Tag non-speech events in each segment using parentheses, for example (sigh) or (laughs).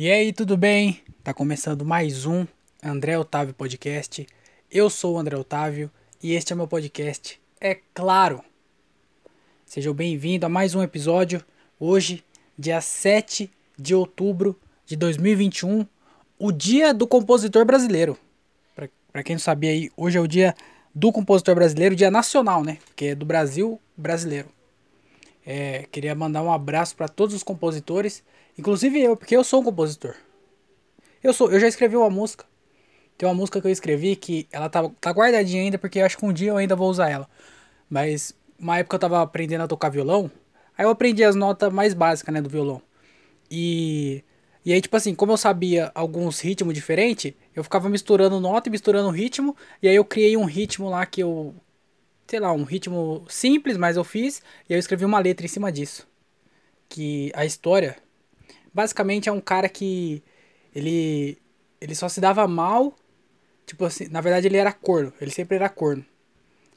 E aí, tudo bem? Tá começando mais um André Otávio Podcast. Eu sou o André Otávio e este é meu podcast. É claro. Sejam bem-vindos a mais um episódio. Hoje, dia 7 de outubro de 2021, o dia do compositor brasileiro. Para quem não sabia aí, hoje é o dia do compositor brasileiro, dia nacional, né? Que é do Brasil brasileiro. É, queria mandar um abraço para todos os compositores, inclusive eu, porque eu sou um compositor. Eu sou, eu já escrevi uma música. Tem uma música que eu escrevi que ela tá, tá guardadinha ainda, porque acho que um dia eu ainda vou usar ela. Mas uma época eu tava aprendendo a tocar violão, aí eu aprendi as notas mais básicas, né, do violão. E e aí, tipo assim, como eu sabia alguns ritmos diferentes, eu ficava misturando nota e misturando ritmo. E aí eu criei um ritmo lá que eu, sei lá, um ritmo simples, mas eu fiz, e eu escrevi uma letra em cima disso. Que a história basicamente é um cara que ele ele só se dava mal, tipo assim, na verdade ele era corno, ele sempre era corno.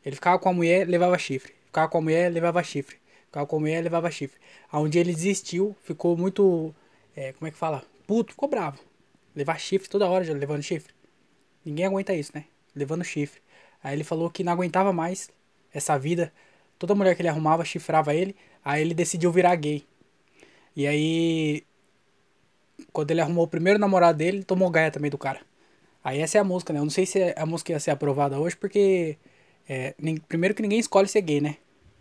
Ele ficava com a mulher, levava chifre. Ficava com a mulher, levava chifre. Ficava com a mulher, levava chifre. Aonde ele desistiu, ficou muito é, como é que fala? Puto, ficou bravo. Levar chifre toda hora, já levando chifre. Ninguém aguenta isso, né? Levando chifre. Aí ele falou que não aguentava mais essa vida. Toda mulher que ele arrumava chifrava ele. Aí ele decidiu virar gay. E aí, quando ele arrumou o primeiro namorado dele, ele tomou gaia também do cara. Aí essa é a música, né? Eu não sei se a música ia ser aprovada hoje, porque. É, nem, primeiro que ninguém escolhe ser gay, né?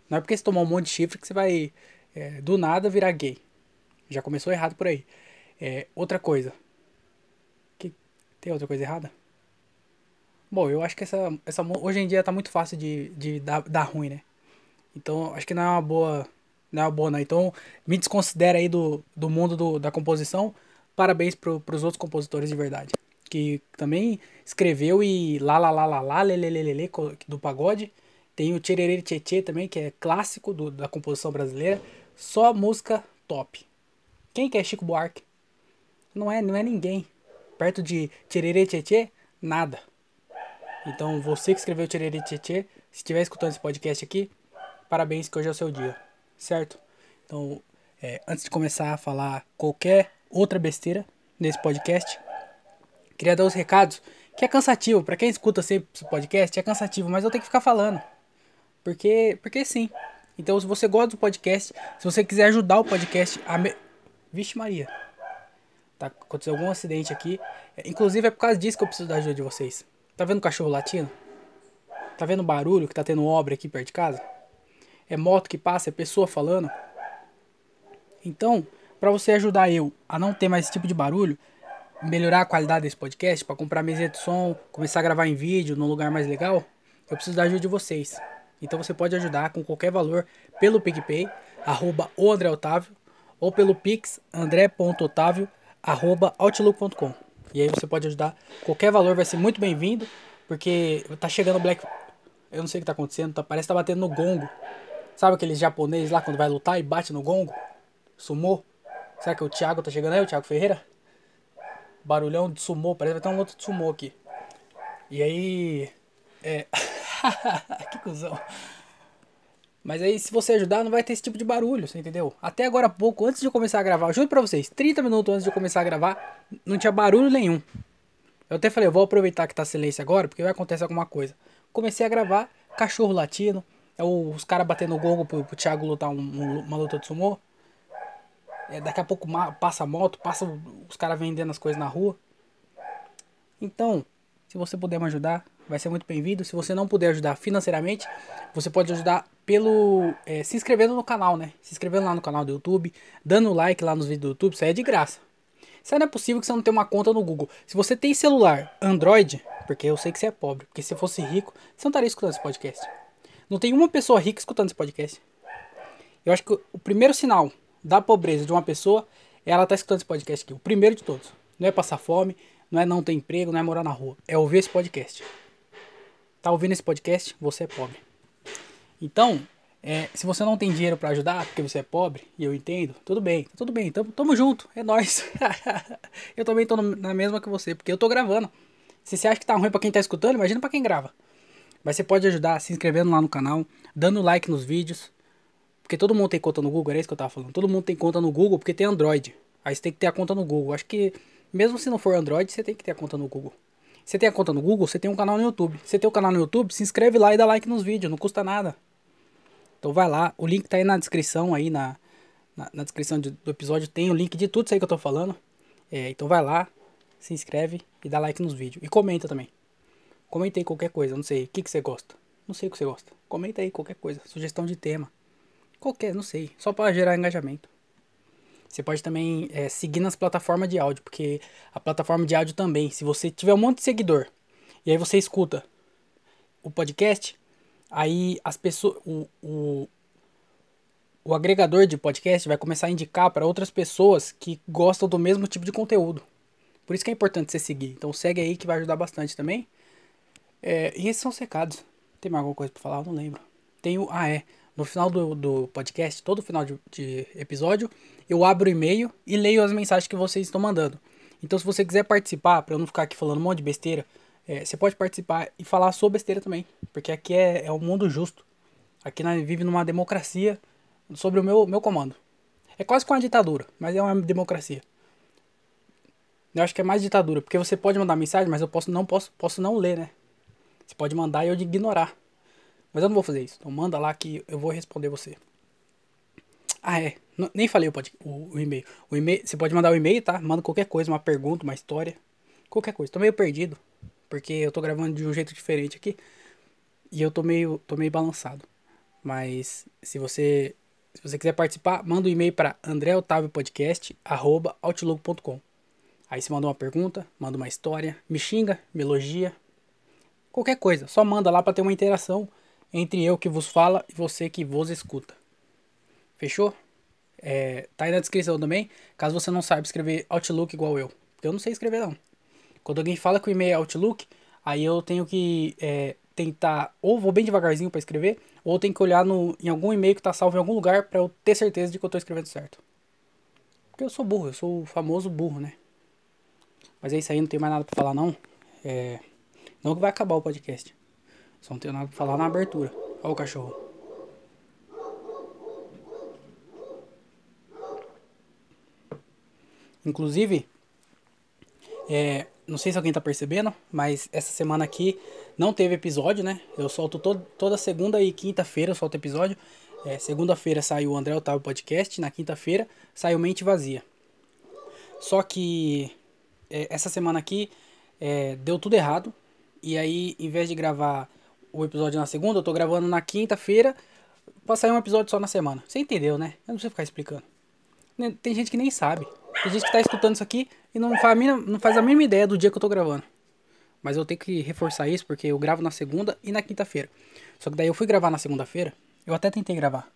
Não é porque você tomou um monte de chifre que você vai é, do nada virar gay. Já começou errado por aí. É, outra coisa. Que, tem outra coisa errada? Bom, eu acho que essa, essa hoje em dia tá muito fácil de, de dar, dar ruim, né? Então, acho que não é uma boa. Não é uma boa, não. Então, me desconsidera aí do, do mundo do, da composição. Parabéns pro, pros outros compositores de verdade. Que também escreveu e lá, lá, lá, lá, lá, lê do pagode. Tem o Tchererê Tchê também, que é clássico do, da composição brasileira. Só música top. Quem que é Chico Buarque? Não é, não é ninguém. Perto de Tchererê Tchê, nada. Então, você que escreveu Tchererê Tchê, se estiver escutando esse podcast aqui, parabéns que hoje é o seu dia, certo? Então, é, antes de começar a falar qualquer outra besteira nesse podcast, queria dar os recados, que é cansativo, para quem escuta sempre esse podcast, é cansativo, mas eu tenho que ficar falando. Porque, porque sim. Então, se você gosta do podcast, se você quiser ajudar o podcast a... Me... Vixe Maria. Tá aconteceu algum acidente aqui. É, inclusive é por causa disso que eu preciso da ajuda de vocês. Tá vendo o cachorro latindo? Tá vendo o barulho que tá tendo obra aqui perto de casa? É moto que passa, é pessoa falando. Então, para você ajudar eu a não ter mais esse tipo de barulho, melhorar a qualidade desse podcast, para comprar mesa de som, começar a gravar em vídeo num lugar mais legal, eu preciso da ajuda de vocês. Então você pode ajudar com qualquer valor pelo PicPay, arroba o André Otávio, ou pelo Pix, andré.otávio, arroba outlook.com. E aí você pode ajudar. Qualquer valor vai ser muito bem-vindo. Porque tá chegando o Black. Eu não sei o que tá acontecendo. Tá, parece que tá batendo no gongo. Sabe aqueles japoneses lá quando vai lutar e bate no gongo? Sumô? Será que o Thiago tá chegando aí? O Thiago Ferreira? Barulhão de sumô. Parece que vai ter um outro de sumô aqui. E aí. É. (laughs) que cuzão. Mas aí, se você ajudar, não vai ter esse tipo de barulho, você entendeu? Até agora pouco, antes de começar a gravar, juro pra vocês, 30 minutos antes de começar a gravar, não tinha barulho nenhum. Eu até falei, eu vou aproveitar que tá silêncio agora, porque vai acontecer alguma coisa. Comecei a gravar, cachorro latindo, é os caras batendo gongo pro, pro Thiago lutar um, um, uma luta de sumô. É, daqui a pouco passa a moto, passa os caras vendendo as coisas na rua. Então, se você puder me ajudar, vai ser muito bem-vindo. Se você não puder ajudar financeiramente, você pode ajudar pelo é, se inscrevendo no canal, né? Se inscrevendo lá no canal do YouTube, dando like lá nos vídeos do YouTube, isso aí é de graça. Isso aí não é possível que você não tenha uma conta no Google. Se você tem celular Android, porque eu sei que você é pobre, porque se fosse rico, você não estaria escutando esse podcast. Não tem uma pessoa rica escutando esse podcast. Eu acho que o primeiro sinal da pobreza de uma pessoa ela estar tá escutando esse podcast aqui. O primeiro de todos. Não é passar fome, não é não ter emprego, não é morar na rua. É ouvir esse podcast. Tá ouvindo esse podcast? Você é pobre. Então, é, se você não tem dinheiro para ajudar, porque você é pobre, e eu entendo, tudo bem, tudo bem, tamo, tamo junto, é nóis. (laughs) eu também tô na mesma que você, porque eu tô gravando. Se você acha que tá ruim pra quem tá escutando, imagina pra quem grava. Mas você pode ajudar se inscrevendo lá no canal, dando like nos vídeos. Porque todo mundo tem conta no Google, era isso que eu tava falando. Todo mundo tem conta no Google porque tem Android. Aí você tem que ter a conta no Google. Acho que mesmo se não for Android, você tem que ter a conta no Google. Você tem a conta no Google, você tem um canal no YouTube. Você tem o um canal no YouTube, se inscreve lá e dá like nos vídeos, não custa nada. Então vai lá, o link tá aí na descrição aí, na, na, na descrição de, do episódio tem o link de tudo isso aí que eu tô falando. É, então vai lá, se inscreve e dá like nos vídeos. E comenta também. Comenta aí qualquer coisa, não sei, o que, que você gosta. Não sei o que você gosta. Comenta aí qualquer coisa, sugestão de tema. Qualquer, não sei, só para gerar engajamento. Você pode também é, seguir nas plataformas de áudio, porque a plataforma de áudio também, se você tiver um monte de seguidor, e aí você escuta o podcast, aí as pessoas, o, o, o agregador de podcast vai começar a indicar para outras pessoas que gostam do mesmo tipo de conteúdo. Por isso que é importante você seguir. Então segue aí que vai ajudar bastante também. É, e esses são os recados. Tem mais alguma coisa para falar? Eu não lembro. Tem o. Ah, é no final do, do podcast, todo final de, de episódio, eu abro o e-mail e leio as mensagens que vocês estão mandando. Então, se você quiser participar, para eu não ficar aqui falando um monte de besteira, é, você pode participar e falar sobre besteira também. Porque aqui é, é um mundo justo. Aqui nós vivemos numa democracia sobre o meu, meu comando. É quase com uma ditadura, mas é uma democracia. Eu acho que é mais ditadura, porque você pode mandar mensagem, mas eu posso não posso, posso não ler, né? Você pode mandar e eu ignorar. Mas eu não vou fazer isso. Então manda lá que eu vou responder você. Ah, é. N nem falei o, o, o e-mail. O e-mail. Você pode mandar o um e-mail, tá? Manda qualquer coisa, uma pergunta, uma história. Qualquer coisa. Tô meio perdido. Porque eu tô gravando de um jeito diferente aqui. E eu tô meio, tô meio balançado. Mas se você, se você quiser participar, manda um e-mail para andreotavio.podcast@outlook.com. Aí você manda uma pergunta, manda uma história, me xinga, me elogia, qualquer coisa. Só manda lá para ter uma interação entre eu que vos fala e você que vos escuta. Fechou? É, tá aí na descrição também, caso você não saiba escrever Outlook igual eu. Eu não sei escrever não. Quando alguém fala que o e-mail é Outlook, aí eu tenho que é, tentar, ou vou bem devagarzinho para escrever, ou tenho que olhar no, em algum e-mail que tá salvo em algum lugar para eu ter certeza de que eu tô escrevendo certo. Porque eu sou burro, eu sou o famoso burro, né? Mas é isso aí, não tem mais nada pra falar não. É, não que vai acabar o podcast. Só não tenho nada pra falar na abertura. Olha o cachorro. Inclusive, é, não sei se alguém tá percebendo, mas essa semana aqui não teve episódio, né? Eu solto todo, toda segunda e quinta-feira, eu solto episódio. É, Segunda-feira saiu o André Otávio Podcast, na quinta-feira saiu Mente Vazia. Só que é, essa semana aqui é, deu tudo errado. E aí, em vez de gravar o episódio na segunda, eu tô gravando na quinta-feira pra sair um episódio só na semana. Você entendeu, né? Eu não preciso ficar explicando. Né, tem gente que nem sabe. Tem gente que tá escutando isso aqui e não faz, mínima, não faz a mínima ideia do dia que eu tô gravando. Mas eu tenho que reforçar isso porque eu gravo na segunda e na quinta-feira. Só que daí eu fui gravar na segunda-feira. Eu até tentei gravar.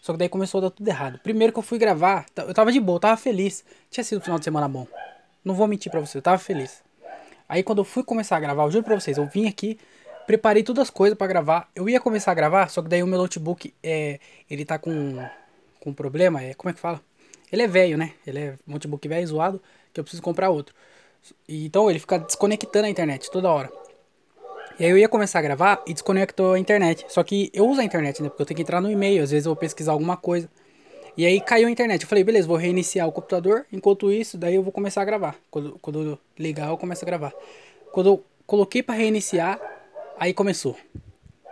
Só que daí começou a dar tudo errado. Primeiro que eu fui gravar, eu tava de boa, eu tava feliz. Tinha sido um final de semana bom. Não vou mentir pra você, eu tava feliz. Aí quando eu fui começar a gravar, eu juro pra vocês, eu vim aqui, preparei todas as coisas para gravar. Eu ia começar a gravar, só que daí o meu notebook é, ele tá com com problema, é, como é que fala? Ele é velho, né? Ele é notebook velho zoado, que eu preciso comprar outro. E, então ele fica desconectando a internet toda hora. E aí eu ia começar a gravar e desconectou a internet. Só que eu uso a internet, né? Porque eu tenho que entrar no e-mail, às vezes eu vou pesquisar alguma coisa. E aí caiu a internet. Eu falei, beleza, vou reiniciar o computador. Enquanto isso, daí eu vou começar a gravar. Quando, quando ligar, eu começo a gravar. Quando eu coloquei para reiniciar, Aí começou.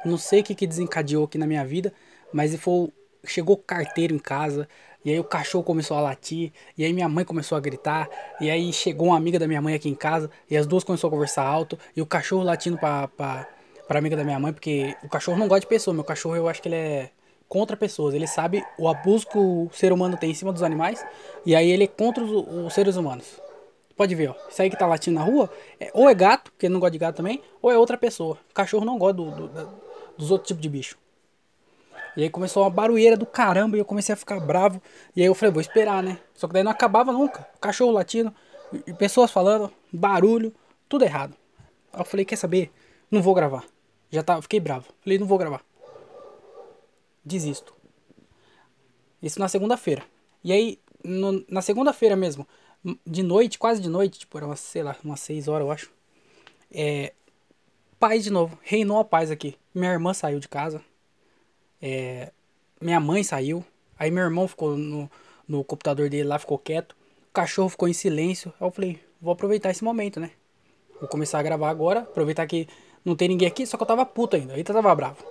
Não sei o que, que desencadeou aqui na minha vida, mas foi, chegou carteiro em casa, e aí o cachorro começou a latir, e aí minha mãe começou a gritar, e aí chegou uma amiga da minha mãe aqui em casa, e as duas começaram a conversar alto, e o cachorro latindo pra, pra, pra amiga da minha mãe, porque o cachorro não gosta de pessoa, meu cachorro eu acho que ele é contra pessoas, ele sabe o abuso que o ser humano tem em cima dos animais, e aí ele é contra os, os seres humanos. Pode ver, ó. Isso aí que tá latindo na rua, é, ou é gato, porque não gosta de gato também, ou é outra pessoa. O cachorro não gosta do, do, dos outros tipos de bicho. E aí começou uma barulheira do caramba e eu comecei a ficar bravo. E aí eu falei, vou esperar, né? Só que daí não acabava nunca. Cachorro latindo, e pessoas falando, barulho, tudo errado. Aí eu falei, quer saber? Não vou gravar. Já tá, fiquei bravo. Falei, não vou gravar. Desisto. Isso na segunda-feira. E aí, no, na segunda-feira mesmo, de noite, quase de noite, tipo, era umas, sei lá, umas 6 horas, eu acho. É, paz de novo, reinou a paz aqui. Minha irmã saiu de casa. É, minha mãe saiu. Aí meu irmão ficou no, no computador dele lá, ficou quieto. cachorro ficou em silêncio. Aí eu falei, vou aproveitar esse momento, né? Vou começar a gravar agora, aproveitar que não tem ninguém aqui, só que eu tava puto ainda, ainda tava bravo.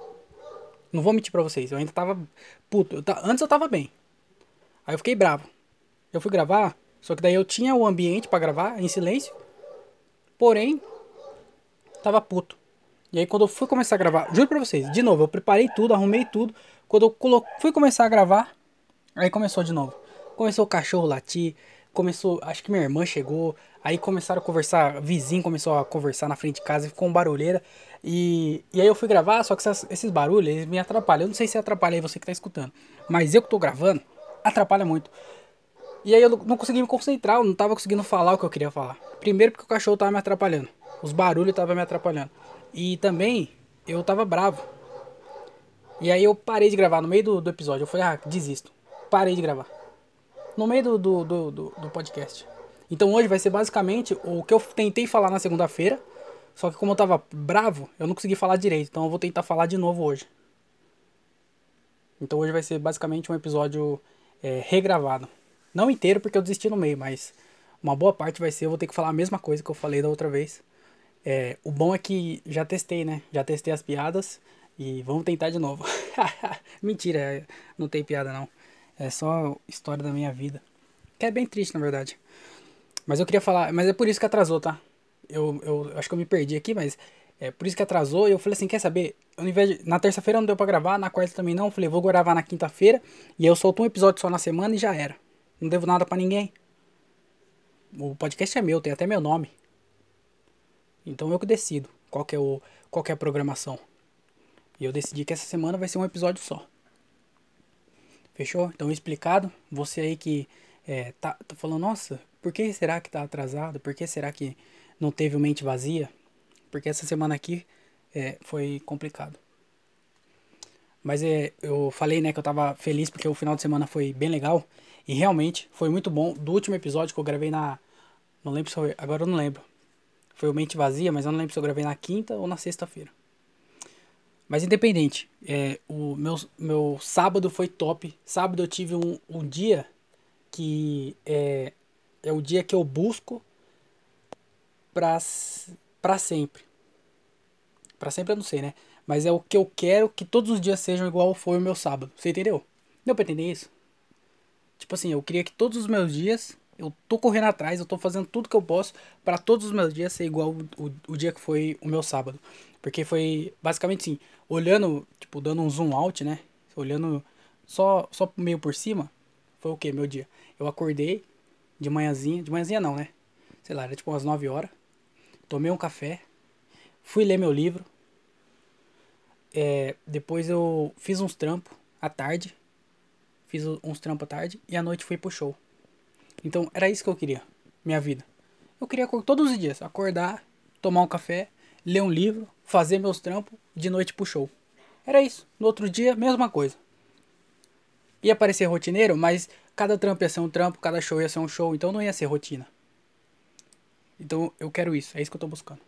Não vou mentir pra vocês, eu ainda tava puto. Eu Antes eu tava bem. Aí eu fiquei bravo. Eu fui gravar, só que daí eu tinha o ambiente para gravar em silêncio. Porém, tava puto. E aí quando eu fui começar a gravar, juro pra vocês, de novo, eu preparei tudo, arrumei tudo. Quando eu colo... fui começar a gravar, aí começou de novo. Começou o cachorro latir, começou, acho que minha irmã chegou, aí começaram a conversar, vizinho começou a conversar na frente de casa, ficou um barulheira. E, e aí eu fui gravar, só que essas, esses barulhos, eles me atrapalham. Eu não sei se atrapalha aí você que tá escutando, mas eu que tô gravando, atrapalha muito. E aí eu não consegui me concentrar, eu não tava conseguindo falar o que eu queria falar. Primeiro porque o cachorro tava me atrapalhando. Os barulhos estavam me atrapalhando. E também eu tava bravo. E aí eu parei de gravar no meio do, do episódio. Eu falei, ah, desisto. Parei de gravar. No meio do, do, do, do podcast. Então hoje vai ser basicamente o que eu tentei falar na segunda-feira. Só que como eu tava bravo, eu não consegui falar direito. Então eu vou tentar falar de novo hoje. Então hoje vai ser basicamente um episódio é, regravado. Não inteiro porque eu desisti no meio, mas uma boa parte vai ser eu vou ter que falar a mesma coisa que eu falei da outra vez. É, o bom é que já testei, né? Já testei as piadas e vamos tentar de novo. (laughs) Mentira, não tem piada não. É só história da minha vida. Que é bem triste, na verdade. Mas eu queria falar, mas é por isso que atrasou, tá? Eu, eu acho que eu me perdi aqui, mas é por isso que atrasou. E eu falei assim: quer saber? Invés de, na terça-feira não deu pra gravar, na quarta também não. Eu falei: vou gravar na quinta-feira. E eu solto um episódio só na semana e já era. Não devo nada para ninguém. O podcast é meu, tem até meu nome. Então eu que decido qual que é, o, qual que é a programação. E eu decidi que essa semana vai ser um episódio só. Fechou? Então explicado. Você aí que é, tá, tá falando, nossa, por que será que tá atrasado? Por que será que não teve mente vazia? Porque essa semana aqui é, foi complicado. Mas é, eu falei né, que eu tava feliz porque o final de semana foi bem legal. E realmente foi muito bom. Do último episódio que eu gravei na. Não lembro se foi. Agora eu não lembro. Foi o Mente Vazia, mas eu não lembro se eu gravei na quinta ou na sexta-feira. Mas independente, é, o meu, meu sábado foi top. Sábado eu tive um, um dia que é, é o dia que eu busco pra, pra sempre. Pra sempre eu não sei, né? Mas é o que eu quero que todos os dias sejam igual foi o meu sábado. Você entendeu? Deu pra entender isso? Tipo assim, eu queria que todos os meus dias eu tô correndo atrás, eu tô fazendo tudo que eu posso para todos os meus dias ser igual o, o, o, dia que foi o meu sábado. Porque foi basicamente assim, olhando, tipo, dando um zoom out, né? Olhando só, só meio por cima, foi o que meu dia? Eu acordei de manhãzinha, de manhãzinha não, né? Sei lá, era tipo umas 9 horas. Tomei um café, fui ler meu livro. É, depois eu fiz uns trampos à tarde fiz uns trampos tarde e à noite fui pro show. Então era isso que eu queria, minha vida. Eu queria todos os dias acordar, tomar um café, ler um livro, fazer meus trampos de noite pro show. Era isso. No outro dia, mesma coisa. Ia parecer rotineiro, mas cada trampo ia ser um trampo, cada show ia ser um show, então não ia ser rotina. Então eu quero isso, é isso que eu tô buscando.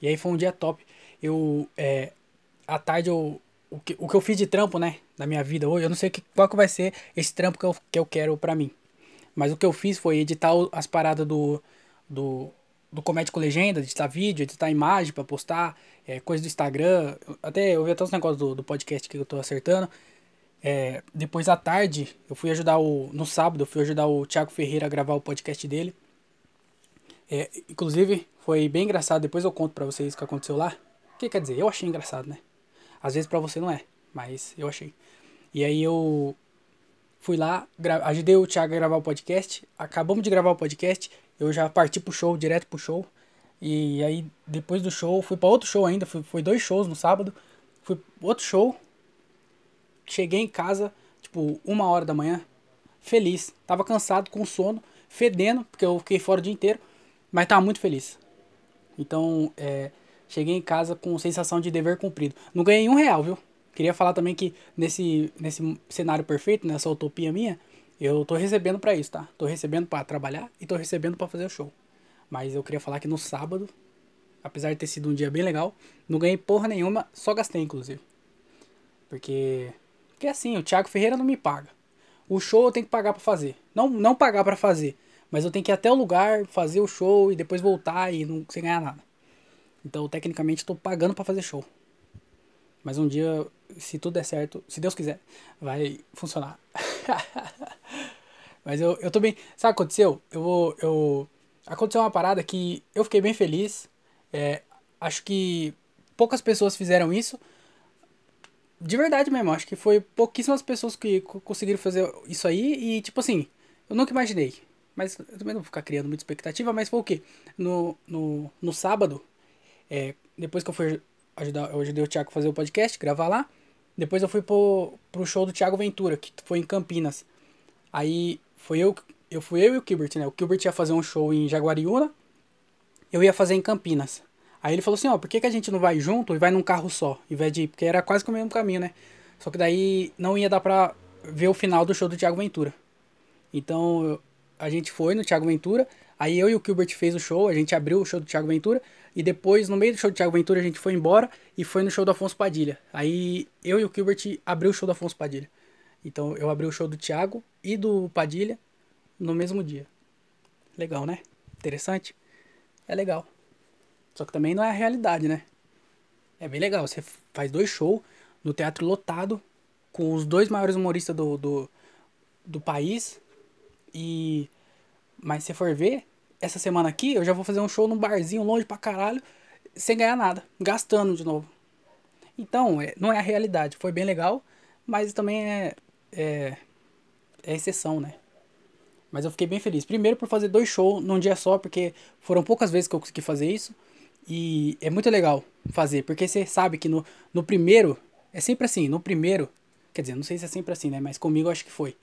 E aí foi um dia top. Eu, é, à tarde eu o que, o que eu fiz de trampo, né, na minha vida hoje, eu não sei que, qual que vai ser esse trampo que eu, que eu quero pra mim. Mas o que eu fiz foi editar as paradas do, do, do Comédia com Legenda, editar vídeo, editar imagem pra postar, é, coisa do Instagram. Até eu vi até os negócios do, do podcast que eu tô acertando. É, depois à tarde, eu fui ajudar o. No sábado, eu fui ajudar o Thiago Ferreira a gravar o podcast dele. É, inclusive, foi bem engraçado. Depois eu conto pra vocês o que aconteceu lá. O que quer dizer? Eu achei engraçado, né? Às vezes para você não é, mas eu achei. E aí eu fui lá, ajudei o Thiago a gravar o podcast. Acabamos de gravar o podcast, eu já parti pro show, direto pro show. E aí depois do show, fui para outro show ainda, fui, foi dois shows no sábado. Fui outro show. Cheguei em casa, tipo, uma hora da manhã, feliz. Tava cansado, com sono, fedendo, porque eu fiquei fora o dia inteiro, mas tava muito feliz. Então, é, Cheguei em casa com sensação de dever cumprido. Não ganhei um real, viu? Queria falar também que nesse, nesse cenário perfeito, nessa utopia minha, eu tô recebendo para isso, tá? Tô recebendo para trabalhar e tô recebendo para fazer o show. Mas eu queria falar que no sábado, apesar de ter sido um dia bem legal, não ganhei porra nenhuma, só gastei inclusive. Porque porque assim, o Thiago Ferreira não me paga. O show eu tenho que pagar para fazer. Não não pagar para fazer, Mas eu tenho que ir até o lugar, fazer o show e depois voltar e não sem ganhar nada. Então, tecnicamente, estou pagando para fazer show. Mas um dia, se tudo der certo, se Deus quiser, vai funcionar. (laughs) Mas eu, eu tô bem. Sabe o que aconteceu? Eu. Eu, aconteceu uma parada que eu fiquei bem feliz. É, acho que poucas pessoas fizeram isso. De verdade mesmo, acho que foi pouquíssimas pessoas que conseguiram fazer isso aí. E, tipo assim, eu nunca imaginei. Mas eu também não vou ficar criando muita expectativa. Mas foi o quê? No, no, no sábado, é, depois que eu fui ajudar, eu ajudei o Thiago a fazer o podcast, gravar lá. Depois eu fui pro, pro show do Thiago Ventura, que foi em Campinas. Aí foi eu, eu fui eu e o Gilbert, né? O Gilbert ia fazer um show em Jaguariúna, eu ia fazer em Campinas. Aí ele falou assim, ó, por que, que a gente não vai junto e vai num carro só, em vez de? Porque era quase que o mesmo caminho, né? Só que daí não ia dar pra ver o final do show do Thiago Ventura. Então a gente foi no Thiago Ventura, aí eu e o Gilbert fez o show, a gente abriu o show do Thiago Ventura, e depois, no meio do show do Thiago Ventura, a gente foi embora e foi no show do Afonso Padilha. Aí eu e o Gilbert abriu o show do Afonso Padilha. Então eu abri o show do Thiago e do Padilha no mesmo dia. Legal, né? Interessante? É legal. Só que também não é a realidade, né? É bem legal. Você faz dois shows no teatro lotado, com os dois maiores humoristas do, do, do país. E. Mas se for ver, essa semana aqui eu já vou fazer um show num barzinho longe pra caralho, sem ganhar nada, gastando de novo. Então, é, não é a realidade. Foi bem legal, mas também é, é, é exceção, né? Mas eu fiquei bem feliz. Primeiro por fazer dois shows num dia só, porque foram poucas vezes que eu consegui fazer isso. E é muito legal fazer, porque você sabe que no, no primeiro, é sempre assim, no primeiro, quer dizer, não sei se é sempre assim, né? Mas comigo acho que foi.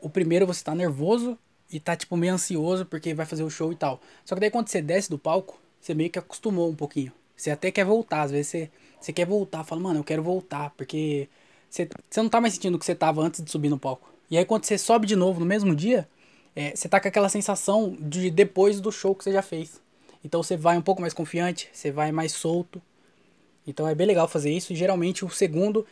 O primeiro você tá nervoso e tá tipo meio ansioso porque vai fazer o show e tal. Só que daí quando você desce do palco, você meio que acostumou um pouquinho. Você até quer voltar, às vezes você, você quer voltar, fala, mano, eu quero voltar, porque você, você não tá mais sentindo o que você tava antes de subir no palco. E aí quando você sobe de novo no mesmo dia, é, você tá com aquela sensação de depois do show que você já fez. Então você vai um pouco mais confiante, você vai mais solto. Então é bem legal fazer isso. E geralmente o segundo,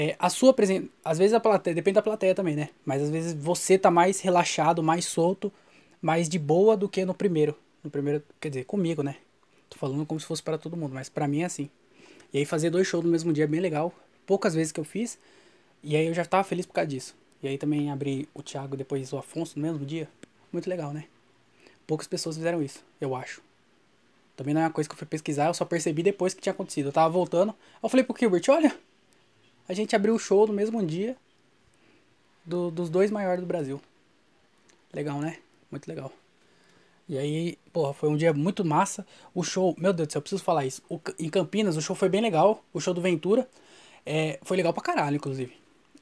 é, a sua presença. Às vezes a plateia, depende da plateia também, né? Mas às vezes você tá mais relaxado, mais solto, mais de boa do que no primeiro. No primeiro, quer dizer, comigo, né? Tô falando como se fosse para todo mundo, mas para mim é assim. E aí fazer dois shows no mesmo dia é bem legal poucas vezes que eu fiz. E aí eu já tava feliz por causa disso. E aí também abri o Thiago depois o Afonso no mesmo dia. Muito legal, né? Poucas pessoas fizeram isso, eu acho. Também não é uma coisa que eu fui pesquisar, eu só percebi depois que tinha acontecido. Eu tava voltando, eu falei pro Gilbert, olha, a gente abriu o show no mesmo dia do, dos dois maiores do Brasil. Legal, né? Muito legal. E aí, porra, foi um dia muito massa. O show, meu Deus do céu, eu preciso falar isso. O, em Campinas, o show foi bem legal. O show do Ventura. É, foi legal pra caralho, inclusive.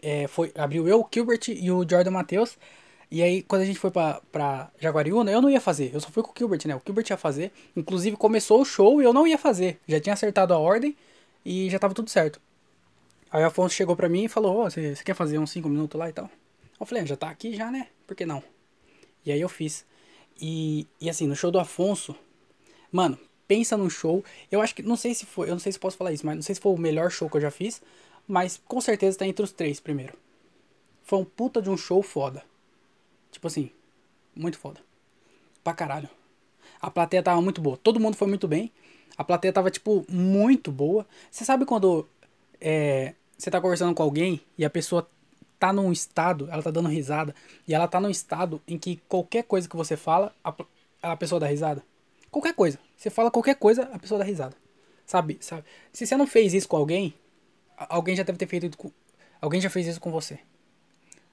É, foi, abriu eu, o Gilbert e o Jordan Matheus. E aí, quando a gente foi pra, pra Jaguariúna, eu não ia fazer. Eu só fui com o Gilbert, né? O Gilbert ia fazer. Inclusive, começou o show e eu não ia fazer. Já tinha acertado a ordem e já tava tudo certo. Aí o Afonso chegou pra mim e falou, você quer fazer uns 5 minutos lá e tal? Eu falei, ah, já tá aqui já, né? Por que não? E aí eu fiz. E, e assim, no show do Afonso, mano, pensa num show. Eu acho que, não sei se foi, eu não sei se posso falar isso, mas não sei se foi o melhor show que eu já fiz, mas com certeza tá entre os três primeiro. Foi um puta de um show foda. Tipo assim, muito foda. Pra caralho. A plateia tava muito boa. Todo mundo foi muito bem. A plateia tava, tipo, muito boa. Você sabe quando é, você tá conversando com alguém e a pessoa tá num estado, ela tá dando risada, e ela tá num estado em que qualquer coisa que você fala, a, a pessoa dá risada? Qualquer coisa. Você fala qualquer coisa, a pessoa dá risada. Sabe? Sabe? Se você não fez isso com alguém, alguém já deve ter feito com, alguém já fez isso com você.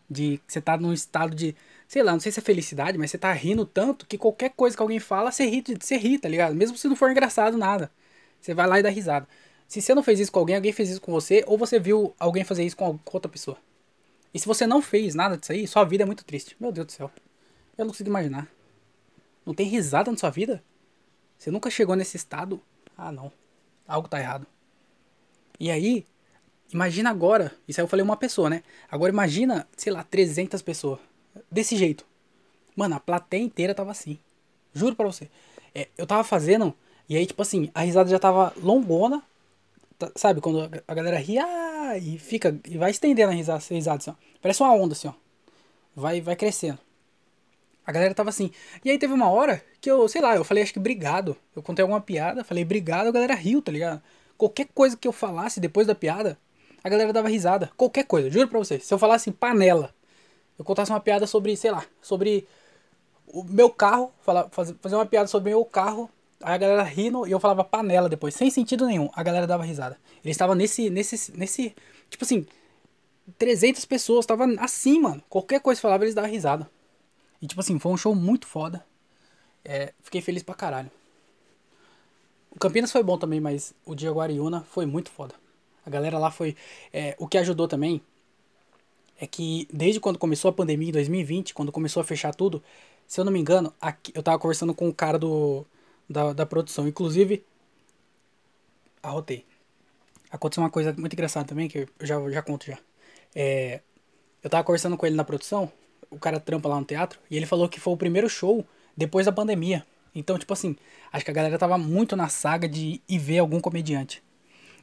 De você tá num estado de, sei lá, não sei se é felicidade, mas você tá rindo tanto que qualquer coisa que alguém fala, você ri, você ri, tá ligado? Mesmo se não for engraçado nada. Você vai lá e dá risada. Se você não fez isso com alguém, alguém fez isso com você, ou você viu alguém fazer isso com outra pessoa. E se você não fez nada disso aí, sua vida é muito triste. Meu Deus do céu. Eu não consigo imaginar. Não tem risada na sua vida? Você nunca chegou nesse estado? Ah, não. Algo tá errado. E aí, imagina agora. Isso aí eu falei uma pessoa, né? Agora imagina, sei lá, 300 pessoas. Desse jeito. Mano, a plateia inteira tava assim. Juro pra você. É, eu tava fazendo. E aí, tipo assim, a risada já tava longona. Tá, sabe, quando a galera ri, ah, e fica, e vai estendendo a risada, a risada assim, ó. Parece uma onda assim, ó. Vai, vai crescendo. A galera tava assim. E aí teve uma hora que eu, sei lá, eu falei acho que obrigado. Eu contei alguma piada, falei obrigado, a galera riu, tá ligado? Qualquer coisa que eu falasse depois da piada, a galera dava risada. Qualquer coisa, juro pra vocês. Se eu falasse panela, eu contasse uma piada sobre, sei lá, sobre o meu carro, falar, fazer, uma piada sobre o meu carro, aí a galera rindo e eu falava panela depois, sem sentido nenhum. A galera dava risada. Eles estavam nesse, nesse, nesse, tipo assim, 300 pessoas, tava assim, mano. Qualquer coisa que falava, eles davam risada. E tipo assim, foi um show muito foda. É, fiquei feliz pra caralho. O Campinas foi bom também, mas o Guariúna foi muito foda. A galera lá foi. É, o que ajudou também é que desde quando começou a pandemia em 2020, quando começou a fechar tudo, se eu não me engano, aqui, eu tava conversando com o cara do, da, da produção. Inclusive, arrotei. Aconteceu uma coisa muito engraçada também, que eu já, já conto já. É, eu tava conversando com ele na produção, o cara trampa lá no teatro, e ele falou que foi o primeiro show depois da pandemia. Então, tipo assim, acho que a galera tava muito na saga de ir ver algum comediante.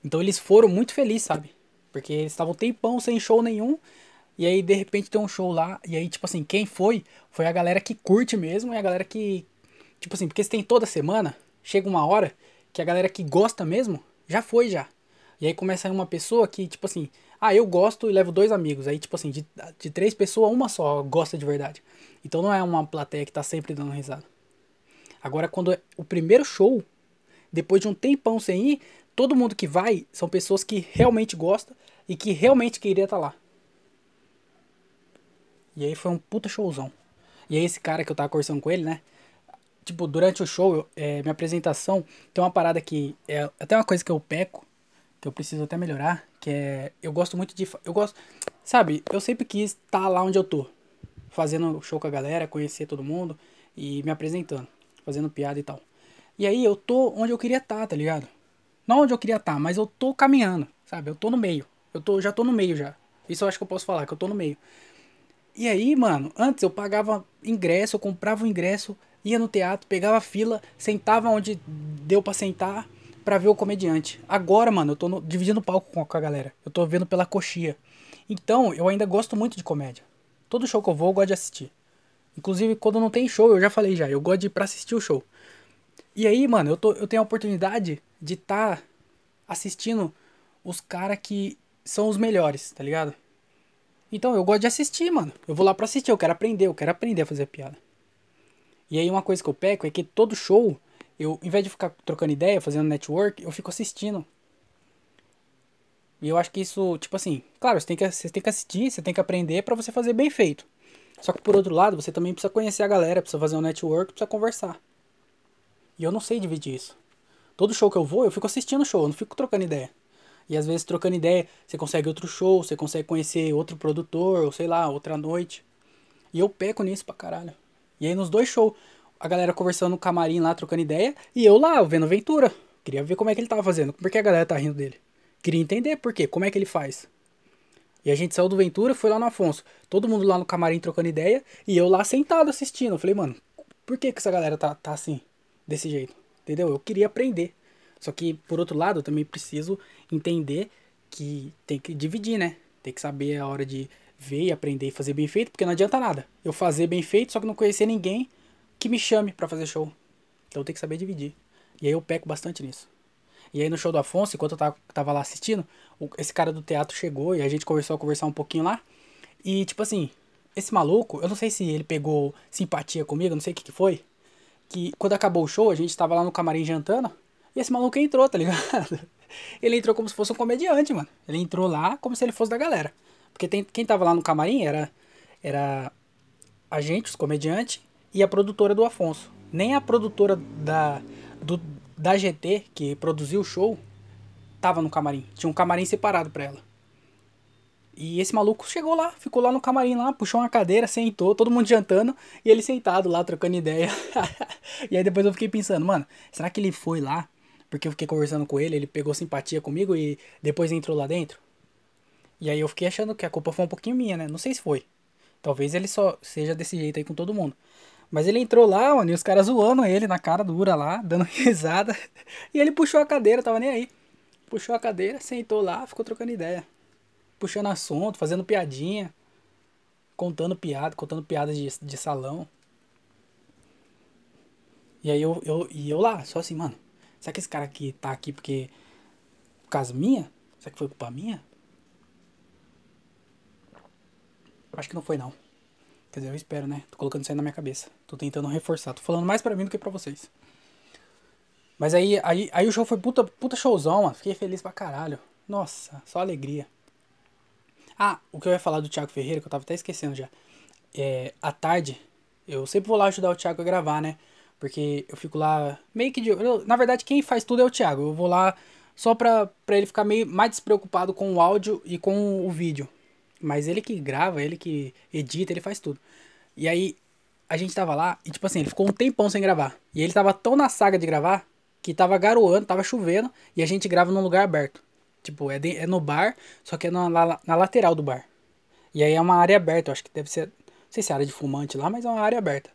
Então eles foram muito felizes, sabe? Porque eles estavam tempão sem show nenhum. E aí, de repente, tem um show lá. E aí, tipo assim, quem foi? Foi a galera que curte mesmo e a galera que. Tipo assim, porque se tem toda semana, chega uma hora que a galera que gosta mesmo já foi já. E aí começa uma pessoa que, tipo assim, ah, eu gosto e levo dois amigos. Aí, tipo assim, de, de três pessoas, uma só gosta de verdade. Então não é uma plateia que tá sempre dando risada. Agora, quando é o primeiro show, depois de um tempão sem ir, todo mundo que vai são pessoas que realmente gostam e que realmente queria estar tá lá. E aí foi um puta showzão. E aí esse cara que eu tava conversando com ele, né? Tipo, durante o show, eu, é, minha apresentação, tem uma parada que é até uma coisa que eu peco, que eu preciso até melhorar, que é eu gosto muito de eu gosto, sabe? Eu sempre quis estar tá lá onde eu tô, fazendo show com a galera, conhecer todo mundo e me apresentando, fazendo piada e tal. E aí eu tô onde eu queria estar, tá, tá ligado? Não onde eu queria estar, tá, mas eu tô caminhando, sabe? Eu tô no meio. Eu tô, já tô no meio já. Isso eu acho que eu posso falar, que eu tô no meio. E aí, mano, antes eu pagava ingresso, eu comprava o ingresso, ia no teatro, pegava fila, sentava onde deu para sentar para ver o comediante. Agora, mano, eu tô no, dividindo palco com a galera. Eu tô vendo pela coxia. Então, eu ainda gosto muito de comédia. Todo show que eu vou, eu gosto de assistir. Inclusive, quando não tem show, eu já falei já, eu gosto de ir pra assistir o show. E aí, mano, eu, tô, eu tenho a oportunidade de estar tá assistindo os caras que são os melhores, tá ligado? Então eu gosto de assistir, mano. Eu vou lá pra assistir, eu quero aprender, eu quero aprender a fazer piada. E aí uma coisa que eu peco é que todo show, eu, em vez de ficar trocando ideia, fazendo network, eu fico assistindo. E eu acho que isso, tipo assim, claro, você tem que, você tem que assistir, você tem que aprender para você fazer bem feito. Só que por outro lado, você também precisa conhecer a galera, precisa fazer um network, precisa conversar. E eu não sei dividir isso. Todo show que eu vou, eu fico assistindo o show, eu não fico trocando ideia. E às vezes trocando ideia, você consegue outro show, você consegue conhecer outro produtor, ou sei lá, outra noite. E eu peco nisso pra caralho. E aí nos dois shows, a galera conversando no camarim lá, trocando ideia, e eu lá, vendo Ventura. Queria ver como é que ele tava fazendo, por que a galera tá rindo dele. Queria entender por quê, como é que ele faz. E a gente saiu do Ventura, foi lá no Afonso. Todo mundo lá no camarim trocando ideia, e eu lá sentado assistindo. Eu falei, mano, por que que essa galera tá, tá assim, desse jeito? Entendeu? Eu queria aprender. Só que, por outro lado, eu também preciso entender que tem que dividir, né? Tem que saber a hora de ver e aprender e fazer bem feito, porque não adianta nada. Eu fazer bem feito, só que não conhecer ninguém que me chame para fazer show. Então tem que saber dividir. E aí eu peco bastante nisso. E aí no show do Afonso, enquanto eu tava lá assistindo, esse cara do teatro chegou e a gente começou a conversar um pouquinho lá. E tipo assim, esse maluco, eu não sei se ele pegou simpatia comigo, não sei o que, que foi. Que quando acabou o show, a gente tava lá no camarim jantando. E esse maluco entrou, tá ligado? (laughs) Ele entrou como se fosse um comediante, mano. Ele entrou lá como se ele fosse da galera. Porque tem, quem tava lá no camarim era, era a gente, os comediantes, e a produtora do Afonso. Nem a produtora da, do, da GT, que produziu o show, tava no camarim. Tinha um camarim separado pra ela. E esse maluco chegou lá, ficou lá no camarim lá, puxou uma cadeira, sentou, todo mundo jantando, e ele sentado lá, trocando ideia. (laughs) e aí depois eu fiquei pensando, mano, será que ele foi lá porque eu fiquei conversando com ele, ele pegou simpatia comigo e depois entrou lá dentro. E aí eu fiquei achando que a culpa foi um pouquinho minha, né? Não sei se foi. Talvez ele só seja desse jeito aí com todo mundo. Mas ele entrou lá, mano, e os caras zoando ele na cara dura lá, (laughs) dando risada. E ele puxou a cadeira, tava nem aí. Puxou a cadeira, sentou lá, ficou trocando ideia. Puxando assunto, fazendo piadinha. Contando piada, contando piadas de, de salão. E aí eu, eu, e eu lá, só assim, mano, será que esse cara aqui tá aqui porque. Por causa minha? Será que foi culpa minha? Acho que não foi não. Quer dizer, eu espero, né? Tô colocando isso aí na minha cabeça. Tô tentando reforçar. Tô falando mais pra mim do que pra vocês. Mas aí, aí, aí o show foi puta, puta showzão, mano. Fiquei feliz pra caralho. Nossa, só alegria. Ah, o que eu ia falar do Thiago Ferreira, que eu tava até esquecendo já. É, à tarde, eu sempre vou lá ajudar o Thiago a gravar, né? Porque eu fico lá meio que de. Eu, na verdade, quem faz tudo é o Thiago. Eu vou lá só pra, pra ele ficar meio mais despreocupado com o áudio e com o vídeo. Mas ele que grava, ele que edita, ele faz tudo. E aí, a gente tava lá e, tipo assim, ele ficou um tempão sem gravar. E ele tava tão na saga de gravar que tava garoando, tava chovendo e a gente grava num lugar aberto. Tipo, é, de, é no bar, só que é na, na, na, lateral do bar. E aí é uma área aberta, eu acho que deve ser. Não sei se é área de fumante lá, mas é uma área aberta.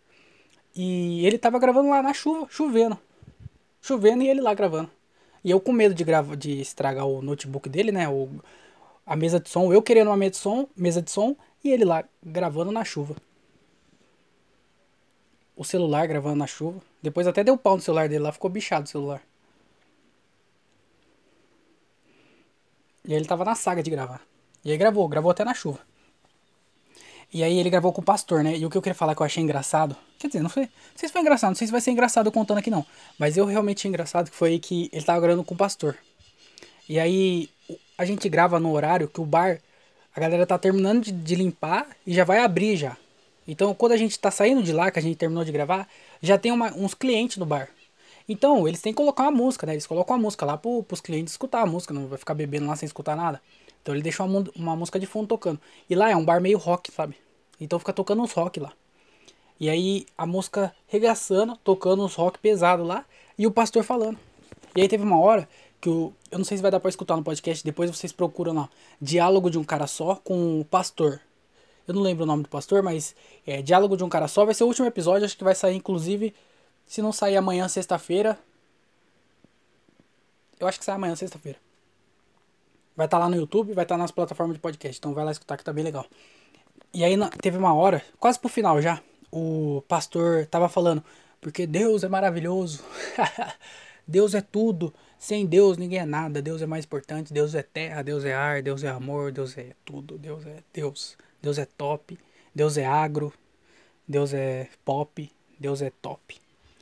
E ele tava gravando lá na chuva, chovendo. Chovendo e ele lá gravando. E eu com medo de, grava, de estragar o notebook dele, né? O, a mesa de som, eu querendo uma mesa de som, mesa de som e ele lá gravando na chuva. O celular gravando na chuva. Depois até deu pau no celular dele lá, ficou bichado o celular. E aí ele tava na saga de gravar. E aí gravou, gravou até na chuva. E aí ele gravou com o pastor, né? E o que eu queria falar que eu achei engraçado. Quer dizer, não foi. Não sei se foi engraçado, não sei se vai ser engraçado eu contando aqui não. Mas eu realmente achei engraçado que foi que ele tava gravando com o pastor. E aí a gente grava no horário que o bar, a galera tá terminando de, de limpar e já vai abrir já. Então quando a gente tá saindo de lá, que a gente terminou de gravar, já tem uma, uns clientes no bar. Então eles têm que colocar uma música, né? Eles colocam a música lá pro, pros clientes escutar a música, não vai ficar bebendo lá sem escutar nada. Então ele deixa uma, uma música de fundo tocando. E lá é um bar meio rock, sabe? Então fica tocando uns rock lá. E aí a música regaçando, tocando uns rock pesado lá, e o pastor falando. E aí teve uma hora que o, eu não sei se vai dar para escutar no podcast, depois vocês procuram lá, Diálogo de um cara só com o pastor. Eu não lembro o nome do pastor, mas é Diálogo de um cara só, vai ser o último episódio, acho que vai sair inclusive, se não sair amanhã, sexta-feira. Eu acho que sai amanhã, sexta-feira. Vai estar tá lá no YouTube, vai estar tá nas plataformas de podcast, então vai lá escutar que tá bem legal. E aí teve uma hora, quase pro final já, o pastor tava falando, porque Deus é maravilhoso. (laughs) Deus é tudo. Sem Deus ninguém é nada. Deus é mais importante. Deus é terra, Deus é ar, Deus é amor, Deus é tudo. Deus é Deus. Deus é top. Deus é agro. Deus é pop. Deus é top.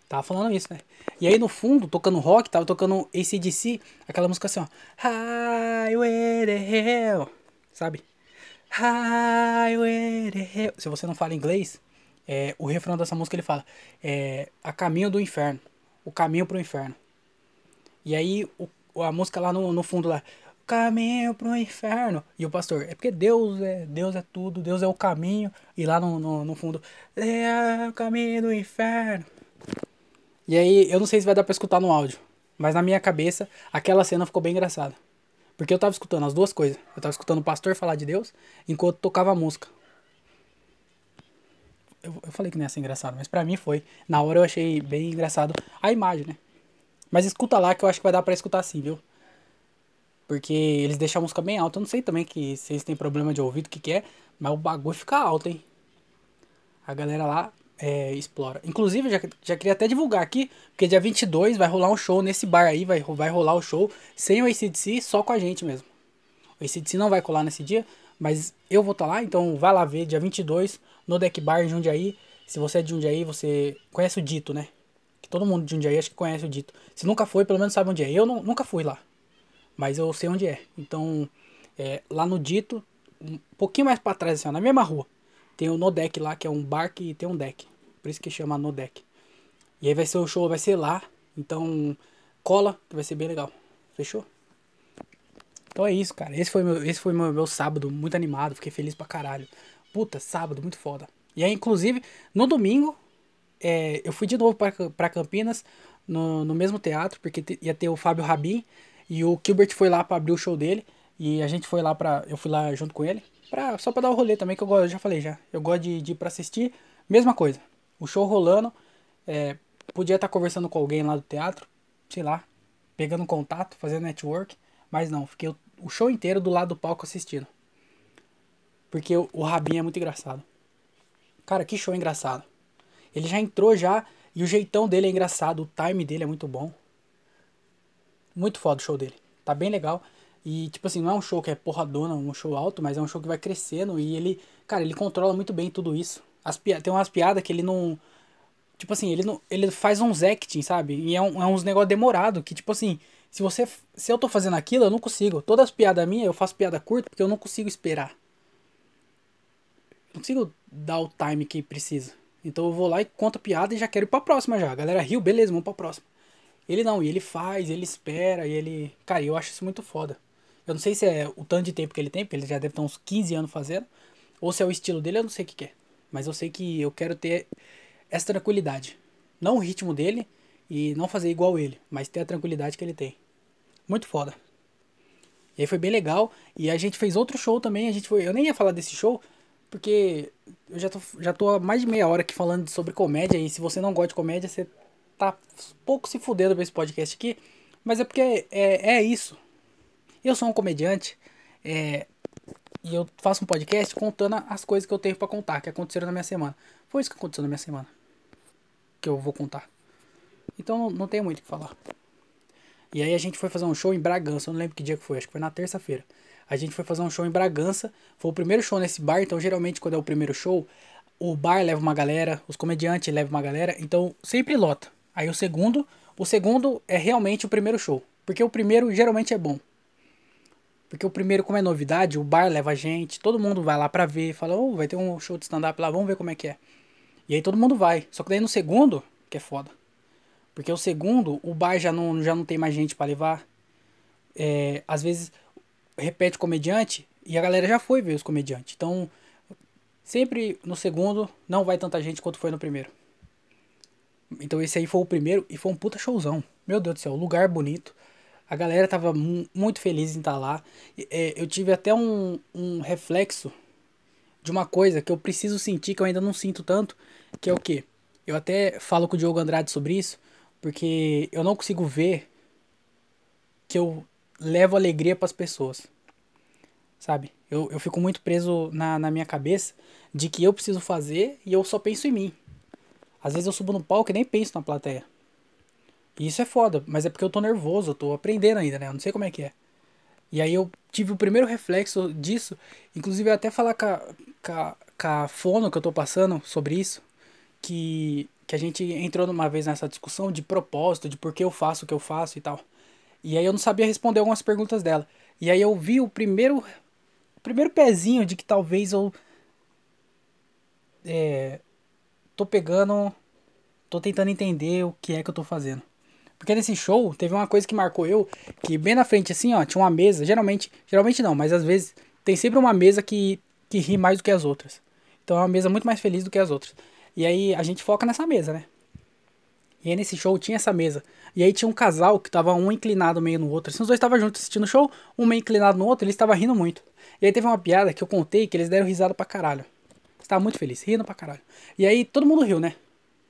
Tava falando isso, né? E aí no fundo, tocando rock, tava tocando ACDC, aquela música assim, ó. Highway to Hell. Sabe? Highway to Hell. Se você não fala inglês, é, o refrão dessa música ele fala: é, A caminho do inferno. O caminho pro inferno. E aí o, a música lá no, no fundo lá, caminho pro inferno. E o pastor, é porque Deus é, Deus é tudo, Deus é o caminho. E lá no, no, no fundo, é o caminho do inferno. E aí, eu não sei se vai dar pra escutar no áudio. Mas na minha cabeça, aquela cena ficou bem engraçada. Porque eu tava escutando as duas coisas. Eu tava escutando o pastor falar de Deus, enquanto tocava a música. Eu, eu falei que não ia ser engraçado, mas pra mim foi. Na hora eu achei bem engraçado a imagem, né? Mas escuta lá que eu acho que vai dar pra escutar assim, viu? Porque eles deixam a música bem alta. Eu não sei também que se eles têm problema de ouvido, o que, que é. Mas o bagulho fica alto, hein? A galera lá é, explora. Inclusive, já, já queria até divulgar aqui, porque dia 22 vai rolar um show nesse bar aí. Vai, vai rolar o show sem o ACDC, só com a gente mesmo. O ACDC não vai colar nesse dia, mas eu vou estar tá lá. Então vai lá ver, dia 22, no Deck Bar em Jundiaí. Se você é de Jundiaí, você conhece o Dito, né? Todo mundo de Jundiaí acho que conhece o Dito. Se nunca foi, pelo menos sabe onde é. Eu não, nunca fui lá. Mas eu sei onde é. Então, é, lá no Dito, um pouquinho mais para trás, assim, ó, na mesma rua, tem o Nodec lá, que é um bar que tem um deck. Por isso que chama Nodec. E aí vai ser o show, vai ser lá. Então, cola, que vai ser bem legal. Fechou? Então é isso, cara. Esse foi meu, esse foi meu, meu sábado muito animado. Fiquei feliz pra caralho. Puta, sábado muito foda. E aí, inclusive, no domingo, é, eu fui de novo para Campinas, no, no mesmo teatro, porque ia ter o Fábio Rabin e o Gilbert foi lá para abrir o show dele. E a gente foi lá pra. Eu fui lá junto com ele. Pra, só pra dar o rolê também, que eu, eu já falei já. Eu gosto de, de ir pra assistir. Mesma coisa. O show rolando. É, podia estar tá conversando com alguém lá do teatro. Sei lá. Pegando contato, fazendo network. Mas não, fiquei o, o show inteiro do lado do palco assistindo. Porque o, o Rabin é muito engraçado. Cara, que show engraçado. Ele já entrou já E o jeitão dele é engraçado, o time dele é muito bom. Muito foda o show dele. Tá bem legal. E, tipo assim, não é um show que é porradona, um show alto, mas é um show que vai crescendo e ele, cara, ele controla muito bem tudo isso. As. Tem umas piadas que ele não. Tipo assim, ele não. Ele faz uns acting, sabe? E é, um, é uns negócio demorado que, tipo assim, se você. Se eu tô fazendo aquilo, eu não consigo. Todas as piadas minhas, eu faço piada curta porque eu não consigo esperar. Não consigo dar o time que precisa. Então eu vou lá e conto a piada e já quero ir pra próxima já. A galera riu, beleza, vamos pra próxima. Ele não, e ele faz, ele espera, e ele. Cara, eu acho isso muito foda. Eu não sei se é o tanto de tempo que ele tem, porque ele já deve estar uns 15 anos fazendo. Ou se é o estilo dele, eu não sei o que, que é. Mas eu sei que eu quero ter essa tranquilidade. Não o ritmo dele e não fazer igual ele, mas ter a tranquilidade que ele tem. Muito foda. E aí foi bem legal. E a gente fez outro show também. A gente foi. Eu nem ia falar desse show, porque eu já tô, já tô há mais de meia hora aqui falando sobre comédia. E se você não gosta de comédia, você tá pouco se fudendo pra esse podcast aqui. Mas é porque é, é isso. Eu sou um comediante. É, e eu faço um podcast contando as coisas que eu tenho para contar, que aconteceram na minha semana. Foi isso que aconteceu na minha semana. Que eu vou contar. Então não, tenho muito o que falar. E aí a gente foi fazer um show em Bragança, eu não lembro que dia que foi, acho que foi na terça-feira. A gente foi fazer um show em Bragança, foi o primeiro show nesse bar, então geralmente quando é o primeiro show, o bar leva uma galera, os comediantes levam uma galera, então sempre lota. Aí o segundo, o segundo é realmente o primeiro show, porque o primeiro geralmente é bom. Porque o primeiro, como é novidade, o bar leva a gente, todo mundo vai lá pra ver, fala, oh, vai ter um show de stand-up lá, vamos ver como é que é. E aí todo mundo vai. Só que daí no segundo, que é foda. Porque o segundo, o bar já não, já não tem mais gente para levar. É, às vezes repete comediante e a galera já foi ver os comediantes. Então, sempre no segundo não vai tanta gente quanto foi no primeiro. Então esse aí foi o primeiro e foi um puta showzão. Meu Deus do céu, lugar bonito. A galera tava muito feliz em estar tá lá. É, eu tive até um, um reflexo de uma coisa que eu preciso sentir, que eu ainda não sinto tanto, que é o que? Eu até falo com o Diogo Andrade sobre isso, porque eu não consigo ver que eu levo alegria para as pessoas. Sabe? Eu, eu fico muito preso na, na minha cabeça de que eu preciso fazer e eu só penso em mim. Às vezes eu subo no palco e nem penso na plateia. E isso é foda, mas é porque eu tô nervoso, eu tô aprendendo ainda, né? Eu não sei como é que é. E aí eu tive o primeiro reflexo disso, inclusive até falar com a, com, a, com a fono que eu tô passando sobre isso, que, que a gente entrou uma vez nessa discussão de propósito, de por que eu faço o que eu faço e tal. E aí eu não sabia responder algumas perguntas dela. E aí eu vi o primeiro, o primeiro pezinho de que talvez eu é, tô pegando, tô tentando entender o que é que eu tô fazendo. Porque nesse show teve uma coisa que marcou eu, que bem na frente assim, ó, tinha uma mesa, geralmente, geralmente não, mas às vezes tem sempre uma mesa que, que ri mais do que as outras. Então é uma mesa muito mais feliz do que as outras. E aí a gente foca nessa mesa, né? E aí nesse show tinha essa mesa. E aí tinha um casal que tava um inclinado meio no outro. Assim, os dois estavam juntos assistindo o show, um meio inclinado no outro, eles estavam rindo muito. E aí teve uma piada que eu contei que eles deram risada pra caralho. Estava muito feliz, rindo pra caralho. E aí todo mundo riu, né?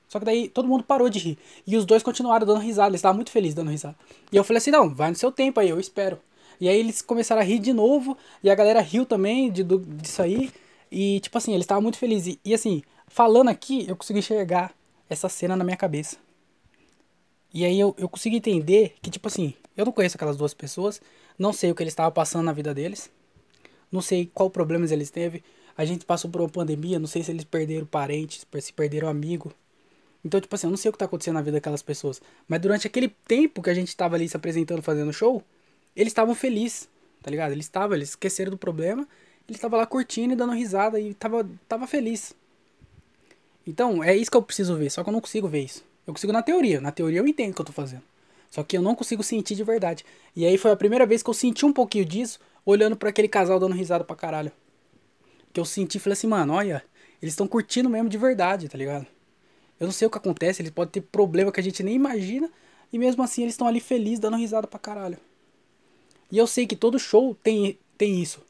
Só que daí todo mundo parou de rir. E os dois continuaram dando risada. Eles estavam muito felizes dando risada. E eu falei assim: não, vai no seu tempo aí, eu espero. E aí eles começaram a rir de novo. E a galera riu também de, do, disso aí. E tipo assim, eles estavam muito felizes. E, e assim, falando aqui, eu consegui enxergar essa cena na minha cabeça. E aí eu, eu consegui entender que, tipo assim, eu não conheço aquelas duas pessoas. Não sei o que eles estavam passando na vida deles. Não sei qual problemas eles teve. A gente passou por uma pandemia, não sei se eles perderam parentes, se perderam amigo. Então, tipo assim, eu não sei o que tá acontecendo na vida daquelas pessoas. Mas durante aquele tempo que a gente tava ali se apresentando, fazendo show, eles estavam felizes, tá ligado? Eles estavam, eles esqueceram do problema, eles estavam lá curtindo e dando risada e tava, tava feliz. Então, é isso que eu preciso ver, só que eu não consigo ver isso. Eu consigo na teoria, na teoria eu entendo o que eu tô fazendo. Só que eu não consigo sentir de verdade. E aí foi a primeira vez que eu senti um pouquinho disso, olhando para aquele casal dando risada pra caralho. Que eu senti, falei assim, mano, olha, eles estão curtindo mesmo de verdade, tá ligado? Eu não sei o que acontece, eles podem ter problema que a gente nem imagina. E mesmo assim eles estão ali felizes, dando risada pra caralho. E eu sei que todo show tem, tem isso.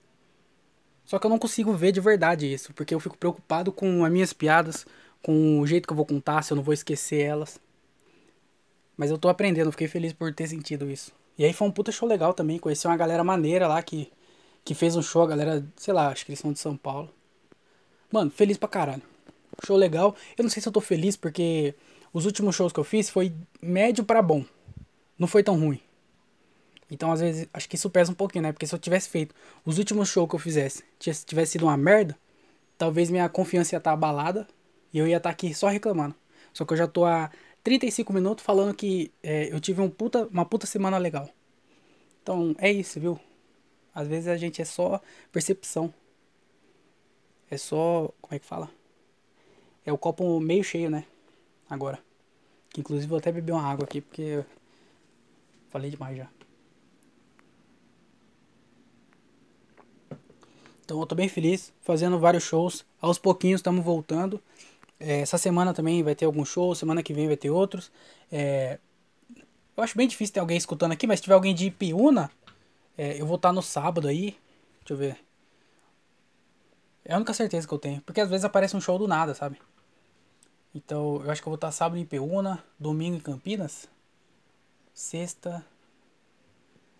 Só que eu não consigo ver de verdade isso. Porque eu fico preocupado com as minhas piadas, com o jeito que eu vou contar, se eu não vou esquecer elas. Mas eu tô aprendendo, fiquei feliz por ter sentido isso. E aí foi um puta show legal também. Conheci uma galera maneira lá que, que fez um show, a galera, sei lá, acho que eles são de São Paulo. Mano, feliz pra caralho show legal. Eu não sei se eu tô feliz porque os últimos shows que eu fiz foi médio para bom. Não foi tão ruim. Então, às vezes, acho que isso pesa um pouquinho, né? Porque se eu tivesse feito os últimos shows que eu fizesse, tivesse sido uma merda, talvez minha confiança ia estar tá abalada e eu ia estar tá aqui só reclamando. Só que eu já tô há 35 minutos falando que é, eu tive um puta, uma puta semana legal. Então, é isso, viu? Às vezes a gente é só percepção. É só. Como é que fala? É o copo meio cheio, né? Agora. Que inclusive vou até beber uma água aqui porque. Falei demais já. Então eu tô bem feliz, fazendo vários shows. Aos pouquinhos estamos voltando. É, essa semana também vai ter algum show, semana que vem vai ter outros. É, eu acho bem difícil ter alguém escutando aqui, mas se tiver alguém de Ipiúna, é, eu vou estar no sábado aí. Deixa eu ver. É a única certeza que eu tenho. Porque às vezes aparece um show do nada, sabe? Então eu acho que eu vou estar sábado em Ipiúna, domingo em Campinas, sexta.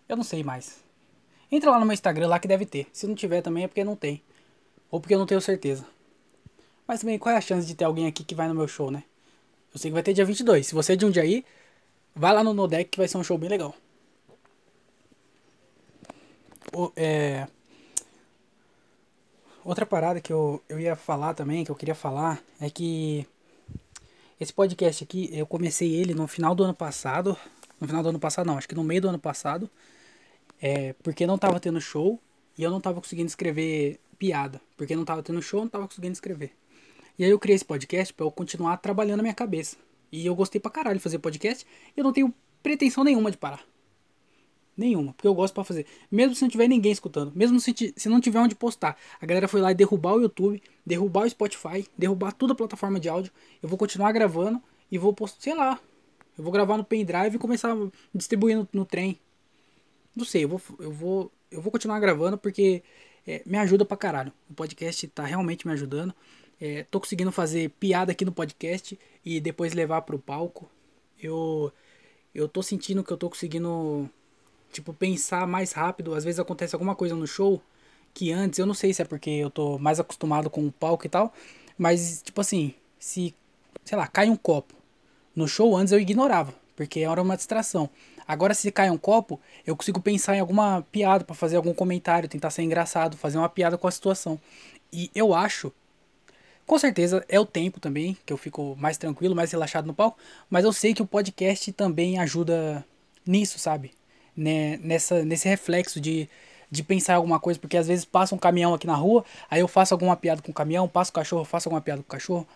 Eu não sei mais. Entra lá no meu Instagram lá que deve ter. Se não tiver também é porque não tem. Ou porque eu não tenho certeza. Mas também, qual é a chance de ter alguém aqui que vai no meu show, né? Eu sei que vai ter dia 22. Se você é de um dia aí, vai lá no Nodec que vai ser um show bem legal. O, é... Outra parada que eu, eu ia falar também, que eu queria falar, é que esse podcast aqui, eu comecei ele no final do ano passado. No final do ano passado, não, acho que no meio do ano passado. É, porque não tava tendo show e eu não tava conseguindo escrever piada. Porque não tava tendo show, não tava conseguindo escrever. E aí eu criei esse podcast para eu continuar trabalhando a minha cabeça. E eu gostei pra caralho de fazer podcast. E eu não tenho pretensão nenhuma de parar. Nenhuma, porque eu gosto para fazer. Mesmo se não tiver ninguém escutando, mesmo se, se não tiver onde postar. A galera foi lá e derrubar o YouTube, derrubar o Spotify, derrubar toda a plataforma de áudio. Eu vou continuar gravando e vou postar, sei lá. Eu vou gravar no pendrive e começar a distribuir no, no trem. Não sei, eu vou, eu vou, eu vou continuar gravando porque é, me ajuda pra caralho. O podcast tá realmente me ajudando. É, tô conseguindo fazer piada aqui no podcast e depois levar pro palco. Eu, eu tô sentindo que eu tô conseguindo, tipo, pensar mais rápido. Às vezes acontece alguma coisa no show que antes, eu não sei se é porque eu tô mais acostumado com o palco e tal, mas, tipo assim, se, sei lá, cai um copo. No show antes eu ignorava, porque era uma distração. Agora, se cai um copo, eu consigo pensar em alguma piada para fazer algum comentário, tentar ser engraçado, fazer uma piada com a situação. E eu acho, com certeza é o tempo também, que eu fico mais tranquilo, mais relaxado no palco, mas eu sei que o podcast também ajuda nisso, sabe? Né? Nessa, nesse reflexo de, de pensar alguma coisa, porque às vezes passa um caminhão aqui na rua, aí eu faço alguma piada com o caminhão, passo o cachorro, faço alguma piada com o cachorro.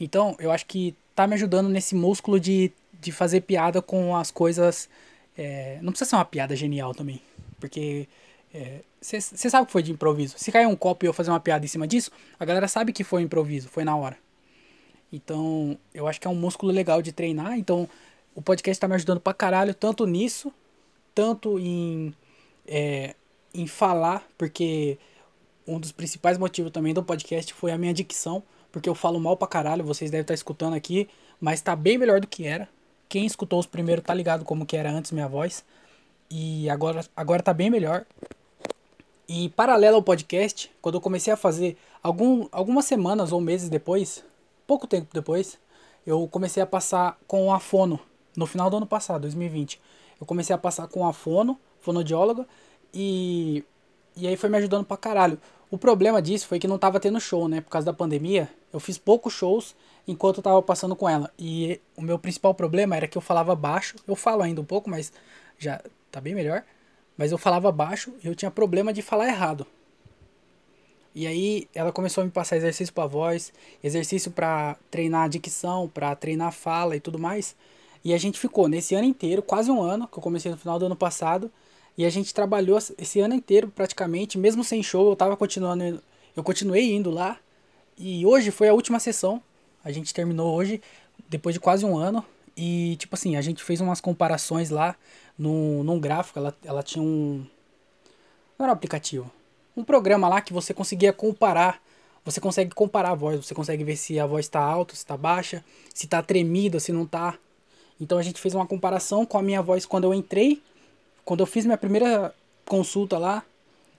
Então, eu acho que tá me ajudando nesse músculo de, de fazer piada com as coisas é, não precisa ser uma piada genial também. Porque você é, sabe que foi de improviso. Se cair um copo e eu fazer uma piada em cima disso, a galera sabe que foi improviso, foi na hora. Então, eu acho que é um músculo legal de treinar. Então, o podcast tá me ajudando pra caralho, tanto nisso, tanto em, é, em falar, porque um dos principais motivos também do podcast foi a minha dicção, porque eu falo mal pra caralho, vocês devem estar escutando aqui, mas tá bem melhor do que era. Quem escutou os primeiros tá ligado como que era antes minha voz. E agora, agora tá bem melhor. E paralelo ao podcast, quando eu comecei a fazer, algum, algumas semanas ou meses depois, pouco tempo depois, eu comecei a passar com a fono. No final do ano passado, 2020. Eu comecei a passar com a fono, fonodióloga, e, e aí foi me ajudando pra caralho. O problema disso foi que não tava tendo show, né? Por causa da pandemia. Eu fiz poucos shows enquanto eu tava passando com ela. E o meu principal problema era que eu falava baixo. Eu falo ainda um pouco, mas já tá bem melhor. Mas eu falava baixo e eu tinha problema de falar errado. E aí ela começou a me passar exercício para voz, exercício para treinar a dicção, para treinar a fala e tudo mais. E a gente ficou nesse ano inteiro, quase um ano, que eu comecei no final do ano passado, e a gente trabalhou esse ano inteiro praticamente, mesmo sem show, eu tava continuando, eu continuei indo lá. E hoje foi a última sessão a gente terminou hoje, depois de quase um ano. E, tipo assim, a gente fez umas comparações lá no, num gráfico. Ela, ela tinha um. Não era um aplicativo. Um programa lá que você conseguia comparar. Você consegue comparar a voz. Você consegue ver se a voz está alta, se está baixa, se está tremida, se não está. Então a gente fez uma comparação com a minha voz quando eu entrei, quando eu fiz minha primeira consulta lá,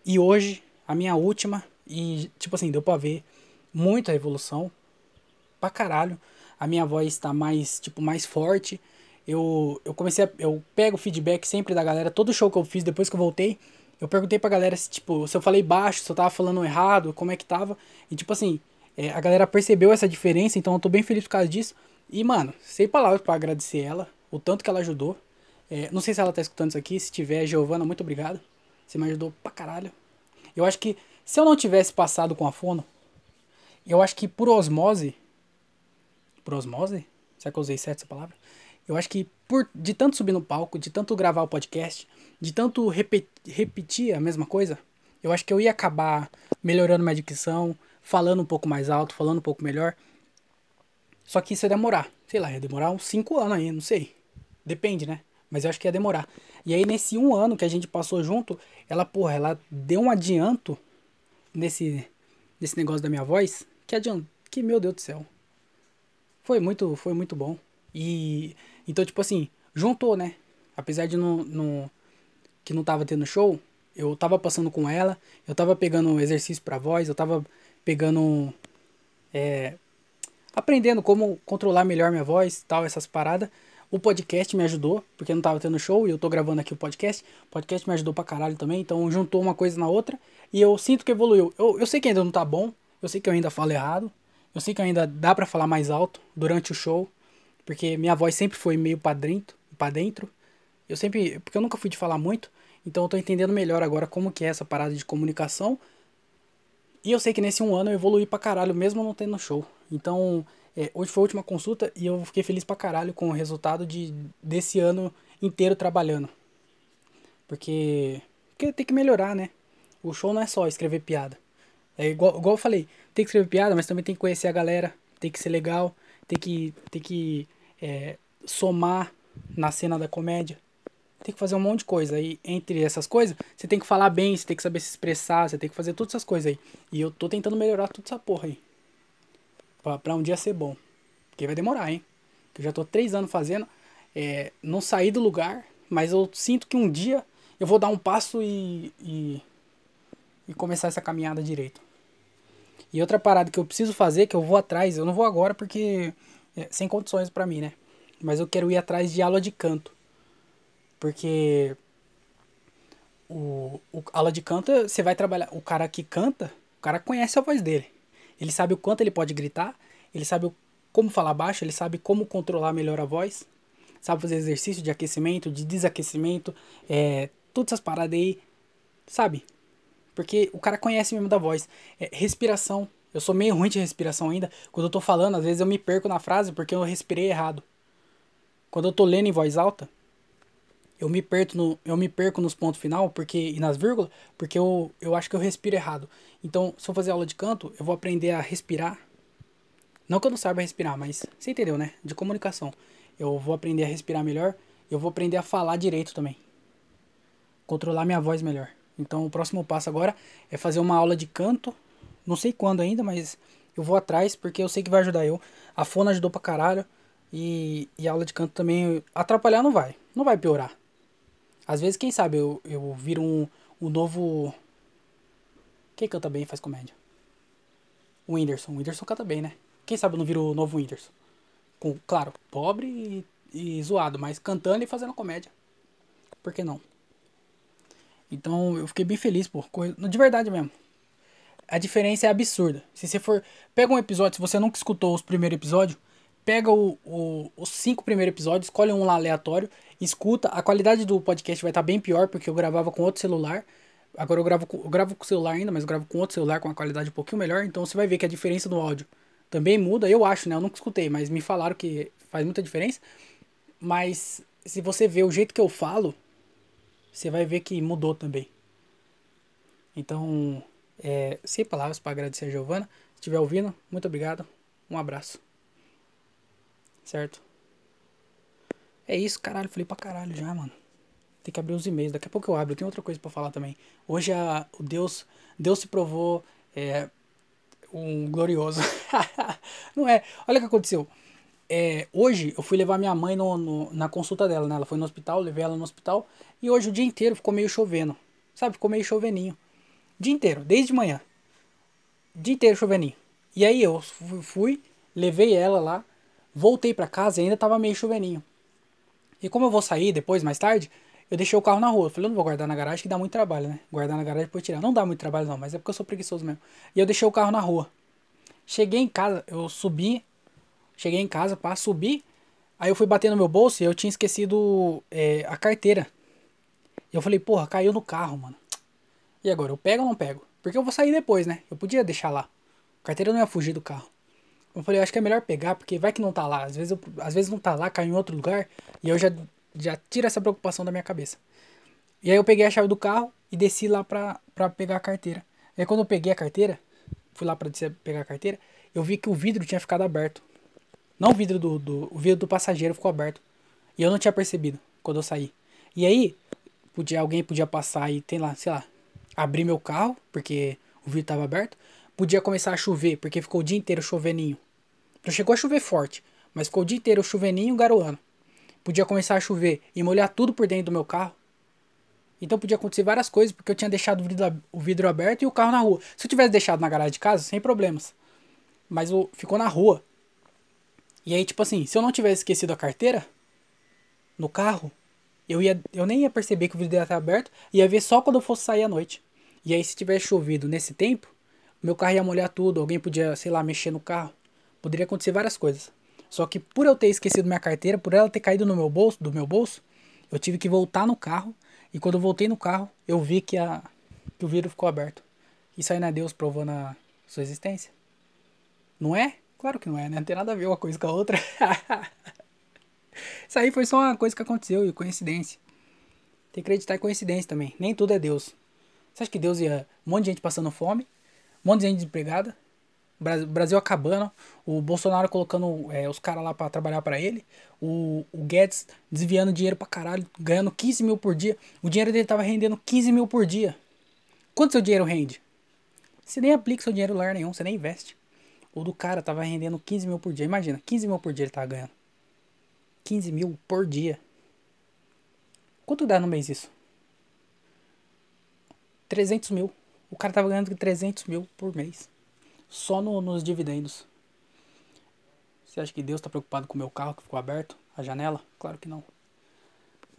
e hoje, a minha última. E, tipo assim, deu pra ver muita evolução pra caralho. a minha voz tá mais, tipo, mais forte. Eu, eu comecei a, eu pego feedback sempre da galera, todo show que eu fiz depois que eu voltei, eu perguntei pra galera se, tipo, se eu falei baixo, se eu tava falando errado, como é que tava. E, tipo assim, é, a galera percebeu essa diferença, então eu tô bem feliz por causa disso. E, mano, sem palavras para agradecer ela, o tanto que ela ajudou. É, não sei se ela tá escutando isso aqui, se tiver, Giovana, muito obrigado. Você me ajudou pra caralho. Eu acho que se eu não tivesse passado com a fono, eu acho que por osmose. Por osmose? Será que eu usei certo essa palavra? Eu acho que por de tanto subir no palco, de tanto gravar o podcast, de tanto repetir a mesma coisa, eu acho que eu ia acabar melhorando minha dicção, falando um pouco mais alto, falando um pouco melhor. Só que isso ia demorar. Sei lá, ia demorar uns 5 anos aí, não sei. Depende, né? Mas eu acho que ia demorar. E aí, nesse um ano que a gente passou junto, ela, porra, ela deu um adianto nesse, nesse negócio da minha voz. Que adianto. Que, meu Deus do céu. Foi muito, foi muito bom. E, então, tipo assim, juntou, né? Apesar de não, não, que não tava tendo show, eu tava passando com ela, eu tava pegando exercício pra voz, eu tava pegando. É, aprendendo como controlar melhor minha voz tal, essas paradas. O podcast me ajudou, porque não tava tendo show e eu tô gravando aqui o podcast. O podcast me ajudou pra caralho também, então juntou uma coisa na outra e eu sinto que evoluiu. Eu, eu sei que ainda não tá bom, eu sei que eu ainda falo errado, eu sei que ainda dá para falar mais alto durante o show, porque minha voz sempre foi meio pra dentro, dentro. Eu sempre, porque eu nunca fui de falar muito, então eu tô entendendo melhor agora como que é essa parada de comunicação. E eu sei que nesse um ano eu evolui pra caralho, mesmo não tendo show. Então, é, hoje foi a última consulta e eu fiquei feliz pra caralho com o resultado de, desse ano inteiro trabalhando. Porque, porque tem que melhorar, né? O show não é só escrever piada. É igual, igual eu falei, tem que escrever piada, mas também tem que conhecer a galera, tem que ser legal, tem que, tem que é, somar na cena da comédia. Tem que fazer um monte de coisa. E entre essas coisas, você tem que falar bem, você tem que saber se expressar, você tem que fazer todas essas coisas aí. E eu tô tentando melhorar toda essa porra aí. Pra, pra um dia ser bom. Porque vai demorar, hein? Eu já tô três anos fazendo. É, não saí do lugar, mas eu sinto que um dia eu vou dar um passo e, e, e começar essa caminhada direito. E outra parada que eu preciso fazer, que eu vou atrás, eu não vou agora porque é, sem condições para mim, né? Mas eu quero ir atrás de aula de canto. Porque o, o aula de canto, você vai trabalhar, o cara que canta, o cara conhece a voz dele. Ele sabe o quanto ele pode gritar, ele sabe como falar baixo, ele sabe como controlar melhor a voz, sabe fazer exercício de aquecimento, de desaquecimento, é, todas essas paradas aí, sabe? Porque o cara conhece mesmo da voz. É, respiração. Eu sou meio ruim de respiração ainda. Quando eu tô falando, às vezes eu me perco na frase porque eu respirei errado. Quando eu tô lendo em voz alta, eu me perco no, eu me perco nos pontos final porque e nas vírgulas, porque eu, eu acho que eu respiro errado. Então, se eu fazer aula de canto, eu vou aprender a respirar. Não que eu não saiba respirar, mas você entendeu, né? De comunicação. Eu vou aprender a respirar melhor. Eu vou aprender a falar direito também. Controlar minha voz melhor. Então, o próximo passo agora é fazer uma aula de canto. Não sei quando ainda, mas eu vou atrás porque eu sei que vai ajudar eu. A fona ajudou pra caralho. E, e a aula de canto também. Atrapalhar não vai. Não vai piorar. Às vezes, quem sabe, eu, eu viro um, um novo quem canta bem faz comédia? O Whindersson. O Whindersson canta bem, né? Quem sabe não vira o novo Whindersson? Com, claro, pobre e, e zoado, mas cantando e fazendo comédia. Por que não? Então eu fiquei bem feliz, pô. De verdade mesmo. A diferença é absurda. Se você for. Pega um episódio, se você nunca escutou os primeiros episódios, pega o, o, os cinco primeiros episódios, escolhe um lá aleatório, escuta. A qualidade do podcast vai estar tá bem pior, porque eu gravava com outro celular. Agora eu gravo, com, eu gravo com o celular ainda, mas eu gravo com outro celular com uma qualidade um pouquinho melhor, então você vai ver que a diferença do áudio também muda. Eu acho, né? Eu nunca escutei, mas me falaram que faz muita diferença. Mas se você ver o jeito que eu falo, você vai ver que mudou também. Então, é, sem palavras para agradecer a Giovana. Se estiver ouvindo, muito obrigado. Um abraço. Certo? É isso, caralho. Falei pra caralho já, mano. Tem que abrir os e-mails. Daqui a pouco eu abro. Eu tenho outra coisa para falar também. Hoje a, o Deus, Deus se provou é, um glorioso. (laughs) Não é? Olha o que aconteceu. É, hoje eu fui levar minha mãe no, no, na consulta dela, né? Ela foi no hospital, levei ela no hospital. E hoje o dia inteiro ficou meio chovendo. Sabe? Ficou meio choveninho. Dia inteiro, desde manhã. Dia inteiro choveninho. E aí eu fui, levei ela lá Voltei pra casa e ainda tava meio chuveninho. E como eu vou sair depois, mais tarde, eu deixei o carro na rua. Eu falei, eu não vou guardar na garagem que dá muito trabalho, né? Guardar na garagem depois tirar. Não dá muito trabalho não, mas é porque eu sou preguiçoso mesmo. E eu deixei o carro na rua. Cheguei em casa, eu subi, cheguei em casa para subir, aí eu fui bater no meu bolso e eu tinha esquecido é, a carteira. E eu falei, porra, caiu no carro, mano. E agora, eu pego ou não pego? Porque eu vou sair depois, né? Eu podia deixar lá. A carteira não ia fugir do carro. Eu falei, eu acho que é melhor pegar, porque vai que não tá lá. Às vezes, eu, às vezes não tá lá, cai em outro lugar, e eu já, já tiro essa preocupação da minha cabeça. E aí eu peguei a chave do carro e desci lá pra, pra pegar a carteira. E aí quando eu peguei a carteira, fui lá pra pegar a carteira, eu vi que o vidro tinha ficado aberto. Não o vidro do, do, o vidro do passageiro ficou aberto. E eu não tinha percebido quando eu saí. E aí, podia, alguém podia passar e, tem lá, sei lá, abrir meu carro, porque o vidro estava aberto. Podia começar a chover, porque ficou o dia inteiro choveninho. Não chegou a chover forte, mas ficou o dia inteiro choveninho garoando. Podia começar a chover e molhar tudo por dentro do meu carro. Então podia acontecer várias coisas, porque eu tinha deixado o vidro, aberto e o carro na rua. Se eu tivesse deixado na garagem de casa, sem problemas. Mas ficou na rua. E aí, tipo assim, se eu não tivesse esquecido a carteira no carro, eu, ia, eu nem ia perceber que o vidro ia estar aberto, ia ver só quando eu fosse sair à noite. E aí, se tivesse chovido nesse tempo, meu carro ia molhar tudo, alguém podia, sei lá, mexer no carro. Poderia acontecer várias coisas. Só que por eu ter esquecido minha carteira, por ela ter caído no meu bolso, do meu bolso, eu tive que voltar no carro e quando eu voltei no carro, eu vi que, a, que o vidro ficou aberto. Isso aí não é Deus provando a sua existência? Não é? Claro que não é, né? Não tem nada a ver uma coisa com a outra. (laughs) Isso aí foi só uma coisa que aconteceu e coincidência. Tem que acreditar em coincidência também. Nem tudo é Deus. Você acha que Deus ia. Um monte de gente passando fome, um monte de gente desempregada, Brasil acabando, o Bolsonaro colocando é, os caras lá para trabalhar para ele, o, o Guedes desviando dinheiro pra caralho, ganhando 15 mil por dia. O dinheiro dele tava rendendo 15 mil por dia. Quanto seu dinheiro rende? Você nem aplica seu dinheiro lugar nenhum, você nem investe. O do cara tava rendendo 15 mil por dia. Imagina, 15 mil por dia ele tava ganhando. 15 mil por dia. Quanto dá no mês isso? 300 mil. O cara tava ganhando 300 mil por mês só no, nos dividendos. Você acha que Deus está preocupado com o meu carro que ficou aberto? A janela? Claro que não.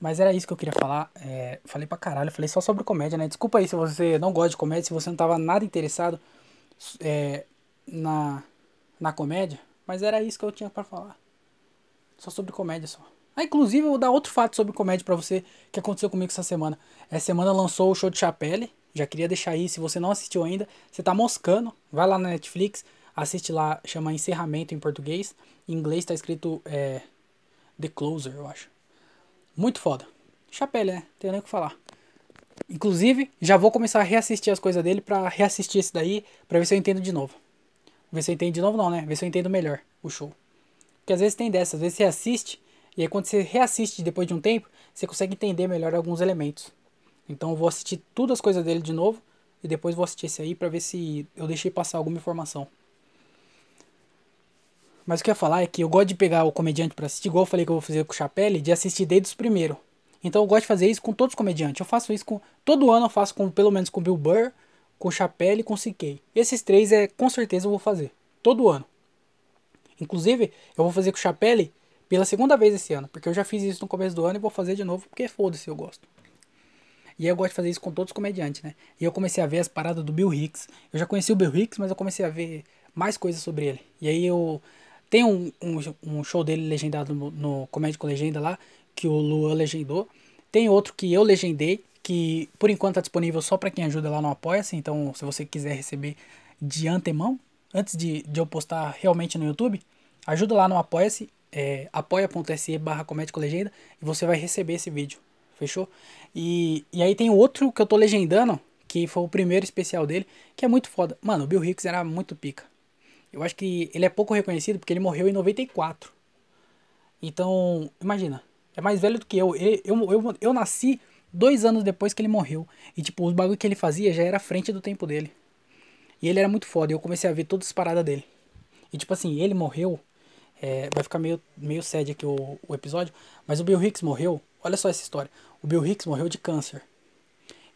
Mas era isso que eu queria falar. É, falei pra caralho, falei só sobre comédia, né? Desculpa aí se você não gosta de comédia, se você não tava nada interessado é, na, na comédia. Mas era isso que eu tinha para falar. Só sobre comédia só. Ah, inclusive eu vou dar outro fato sobre comédia para você que aconteceu comigo essa semana. Essa semana lançou o show de Chapelle, já queria deixar aí, se você não assistiu ainda, você tá moscando, vai lá na Netflix, assiste lá, chama Encerramento em português. Em inglês tá escrito é, The Closer, eu acho. Muito foda. Chapelle, né? Tem nem o que falar. Inclusive, já vou começar a reassistir as coisas dele pra reassistir esse daí, pra ver se eu entendo de novo. Ver se eu entendo de novo não, né? Ver se eu entendo melhor o show. Porque às vezes tem dessas, às vezes você assiste, e aí quando você reassiste depois de um tempo, você consegue entender melhor alguns elementos. Então eu vou assistir todas as coisas dele de novo e depois vou assistir esse aí para ver se eu deixei passar alguma informação. Mas o que eu ia falar é que eu gosto de pegar o comediante para assistir, igual eu falei que eu vou fazer com o Chapelle, de assistir desde os primeiros. Então eu gosto de fazer isso com todos os comediantes. Eu faço isso com. Todo ano eu faço com pelo menos com o Bill Burr, com o Chapelle e com o C.K. Esses três é com certeza eu vou fazer. Todo ano. Inclusive, eu vou fazer com o Chapelle pela segunda vez esse ano. Porque eu já fiz isso no começo do ano e vou fazer de novo porque foda-se, eu gosto. E eu gosto de fazer isso com todos os comediantes, né? E eu comecei a ver as paradas do Bill Hicks. Eu já conheci o Bill Hicks, mas eu comecei a ver mais coisas sobre ele. E aí eu. Tem um, um, um show dele legendado no, no com Legenda lá, que o Luan legendou. Tem outro que eu legendei, que por enquanto tá disponível só para quem ajuda lá no Apoia-se. Então, se você quiser receber de antemão, antes de, de eu postar realmente no YouTube, ajuda lá no Apoia-se, é, apoia.se barra Legenda, e você vai receber esse vídeo. Fechou? E, e aí tem outro que eu tô legendando, que foi o primeiro especial dele, que é muito foda. Mano, o Bill Hicks era muito pica. Eu acho que ele é pouco reconhecido porque ele morreu em 94. Então, imagina, é mais velho do que eu. Eu, eu, eu, eu nasci dois anos depois que ele morreu. E, tipo, os bagulho que ele fazia já era à frente do tempo dele. E ele era muito foda. E eu comecei a ver todas as paradas dele. E, tipo assim, ele morreu. É, vai ficar meio, meio sad aqui o, o episódio. Mas o Bill Hicks morreu. Olha só essa história. O Bill Hicks morreu de câncer.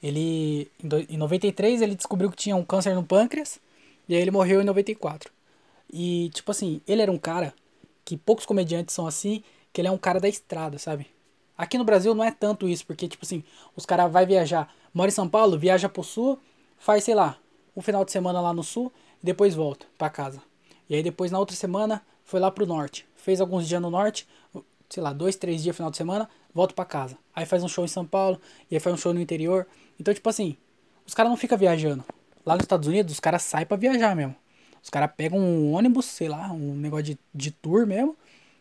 Ele em 93 ele descobriu que tinha um câncer no pâncreas e aí ele morreu em 94. E tipo assim, ele era um cara que poucos comediantes são assim, que ele é um cara da estrada, sabe? Aqui no Brasil não é tanto isso, porque, tipo assim, os caras vai viajar, mora em São Paulo, viaja pro sul, faz, sei lá, um final de semana lá no sul, e depois volta para casa. E aí depois na outra semana foi lá pro norte, fez alguns dias no norte, sei lá, dois, três dias final de semana, volta para casa. Aí faz um show em São Paulo, e aí faz um show no interior. Então, tipo assim, os caras não ficam viajando. Lá nos Estados Unidos, os caras saem pra viajar mesmo. Os caras pegam um ônibus, sei lá, um negócio de, de tour mesmo,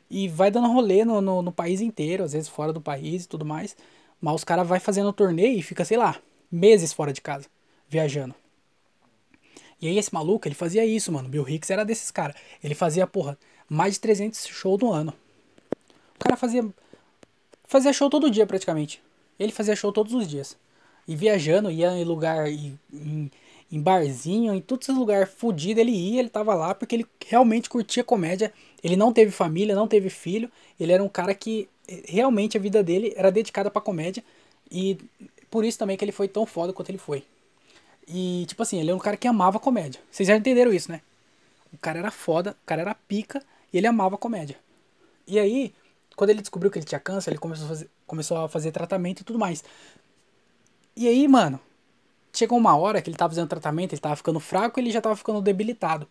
e vai dando rolê no, no, no, país inteiro, às vezes fora do país e tudo mais. Mas os caras vai fazendo torneio e fica, sei lá, meses fora de casa, viajando. E aí esse maluco, ele fazia isso, mano. Bill Hicks era desses caras. Ele fazia, porra, mais de 300 shows no ano. O cara fazia fazia show todo dia praticamente. Ele fazia show todos os dias. E viajando, ia em lugar em, em barzinho, em todos esses lugares fudidos, ele ia, ele tava lá porque ele realmente curtia comédia. Ele não teve família, não teve filho. Ele era um cara que eh, realmente a vida dele era dedicada pra comédia. E por isso também que ele foi tão foda quanto ele foi. E, tipo assim, ele era um cara que amava comédia. Vocês já entenderam isso, né? O cara era foda, o cara era pica e ele amava comédia. E aí, quando ele descobriu que ele tinha câncer, ele começou a fazer, começou a fazer tratamento e tudo mais. E aí, mano, chegou uma hora que ele tava fazendo tratamento, ele tava ficando fraco ele já tava ficando debilitado.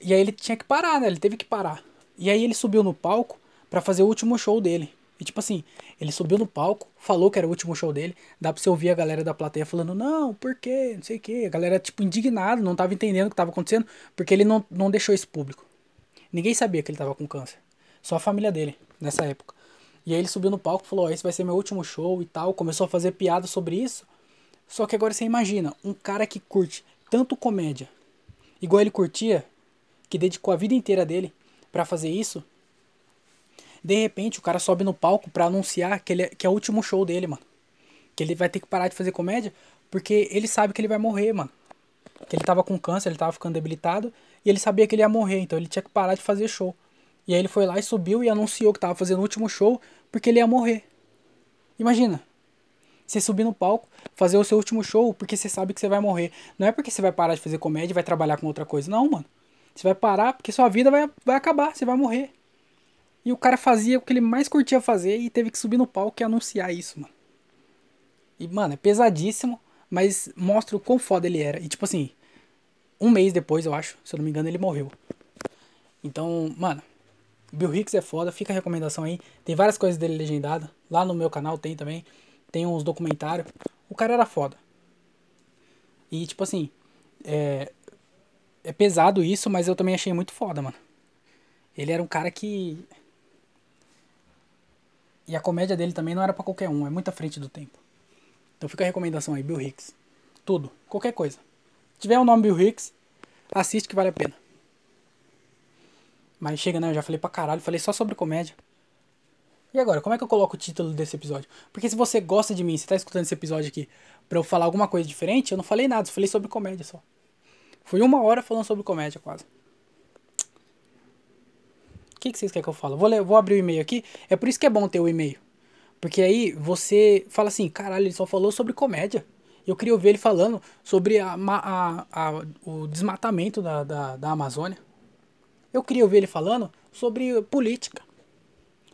E aí ele tinha que parar, né? Ele teve que parar. E aí ele subiu no palco para fazer o último show dele. E tipo assim, ele subiu no palco, falou que era o último show dele. Dá pra você ouvir a galera da plateia falando, não, por quê? Não sei o quê. A galera, tipo, indignado, não tava entendendo o que tava acontecendo, porque ele não, não deixou isso público. Ninguém sabia que ele tava com câncer. Só a família dele, nessa época. E aí ele subiu no palco e falou, oh, esse vai ser meu último show e tal. Começou a fazer piada sobre isso. Só que agora você imagina, um cara que curte tanto comédia, igual ele curtia, que dedicou a vida inteira dele para fazer isso, de repente o cara sobe no palco para anunciar que, ele é, que é o último show dele, mano. Que ele vai ter que parar de fazer comédia, porque ele sabe que ele vai morrer, mano. Que ele tava com câncer, ele tava ficando debilitado, e ele sabia que ele ia morrer, então ele tinha que parar de fazer show. E aí ele foi lá e subiu e anunciou que tava fazendo o último show, porque ele ia morrer. Imagina, você subir no palco, fazer o seu último show, porque você sabe que você vai morrer. Não é porque você vai parar de fazer comédia e vai trabalhar com outra coisa. Não, mano. Você vai parar porque sua vida vai, vai acabar, você vai morrer. E o cara fazia o que ele mais curtia fazer e teve que subir no palco e anunciar isso, mano. E, mano, é pesadíssimo, mas mostra o quão foda ele era. E, tipo assim, um mês depois, eu acho, se eu não me engano, ele morreu. Então, mano, Bill Hicks é foda, fica a recomendação aí. Tem várias coisas dele legendadas. Lá no meu canal tem também tem uns documentários. O cara era foda. E, tipo assim, é, é pesado isso, mas eu também achei muito foda, mano. Ele era um cara que. E a comédia dele também não era para qualquer um, é muito à frente do tempo. Então fica a recomendação aí, Bill Hicks. Tudo, qualquer coisa. Se tiver o um nome Bill Hicks, assiste que vale a pena. Mas chega, né? Eu já falei pra caralho, falei só sobre comédia. E agora, como é que eu coloco o título desse episódio? Porque se você gosta de mim, você tá escutando esse episódio aqui pra eu falar alguma coisa diferente, eu não falei nada, eu falei sobre comédia só. Fui uma hora falando sobre comédia quase. O que, que vocês querem que eu fale? Vou, vou abrir o e-mail aqui. É por isso que é bom ter o e-mail. Porque aí você fala assim, caralho, ele só falou sobre comédia. Eu queria ouvir ele falando sobre a, a, a, o desmatamento da, da, da Amazônia. Eu queria ouvir ele falando sobre política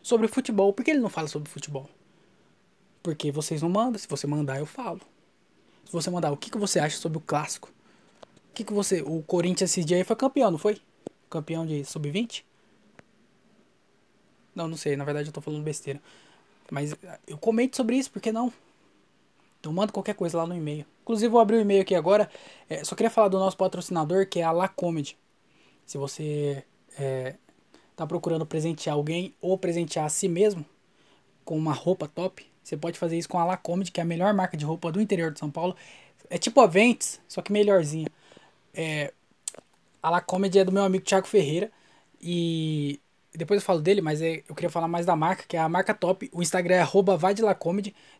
sobre futebol. Por que ele não fala sobre futebol? Porque vocês não mandam. Se você mandar, eu falo. Se você mandar, o que, que você acha sobre o clássico? O que, que você. O Corinthians esse dia aí foi campeão, não foi? Campeão de sub-20? Não, não sei. Na verdade eu tô falando besteira. Mas eu comento sobre isso, por que não? Então manda qualquer coisa lá no e-mail. Inclusive vou abrir o e-mail aqui agora. É, só queria falar do nosso patrocinador, que é a La Comedy. Se você é, tá procurando presentear alguém ou presentear a si mesmo com uma roupa top, você pode fazer isso com a Lacomedy, que é a melhor marca de roupa do interior de São Paulo. É tipo a Ventes, só que melhorzinha. É, a Lacomedy é do meu amigo Thiago Ferreira e depois eu falo dele, mas é, eu queria falar mais da marca, que é a marca top. O Instagram é arroba.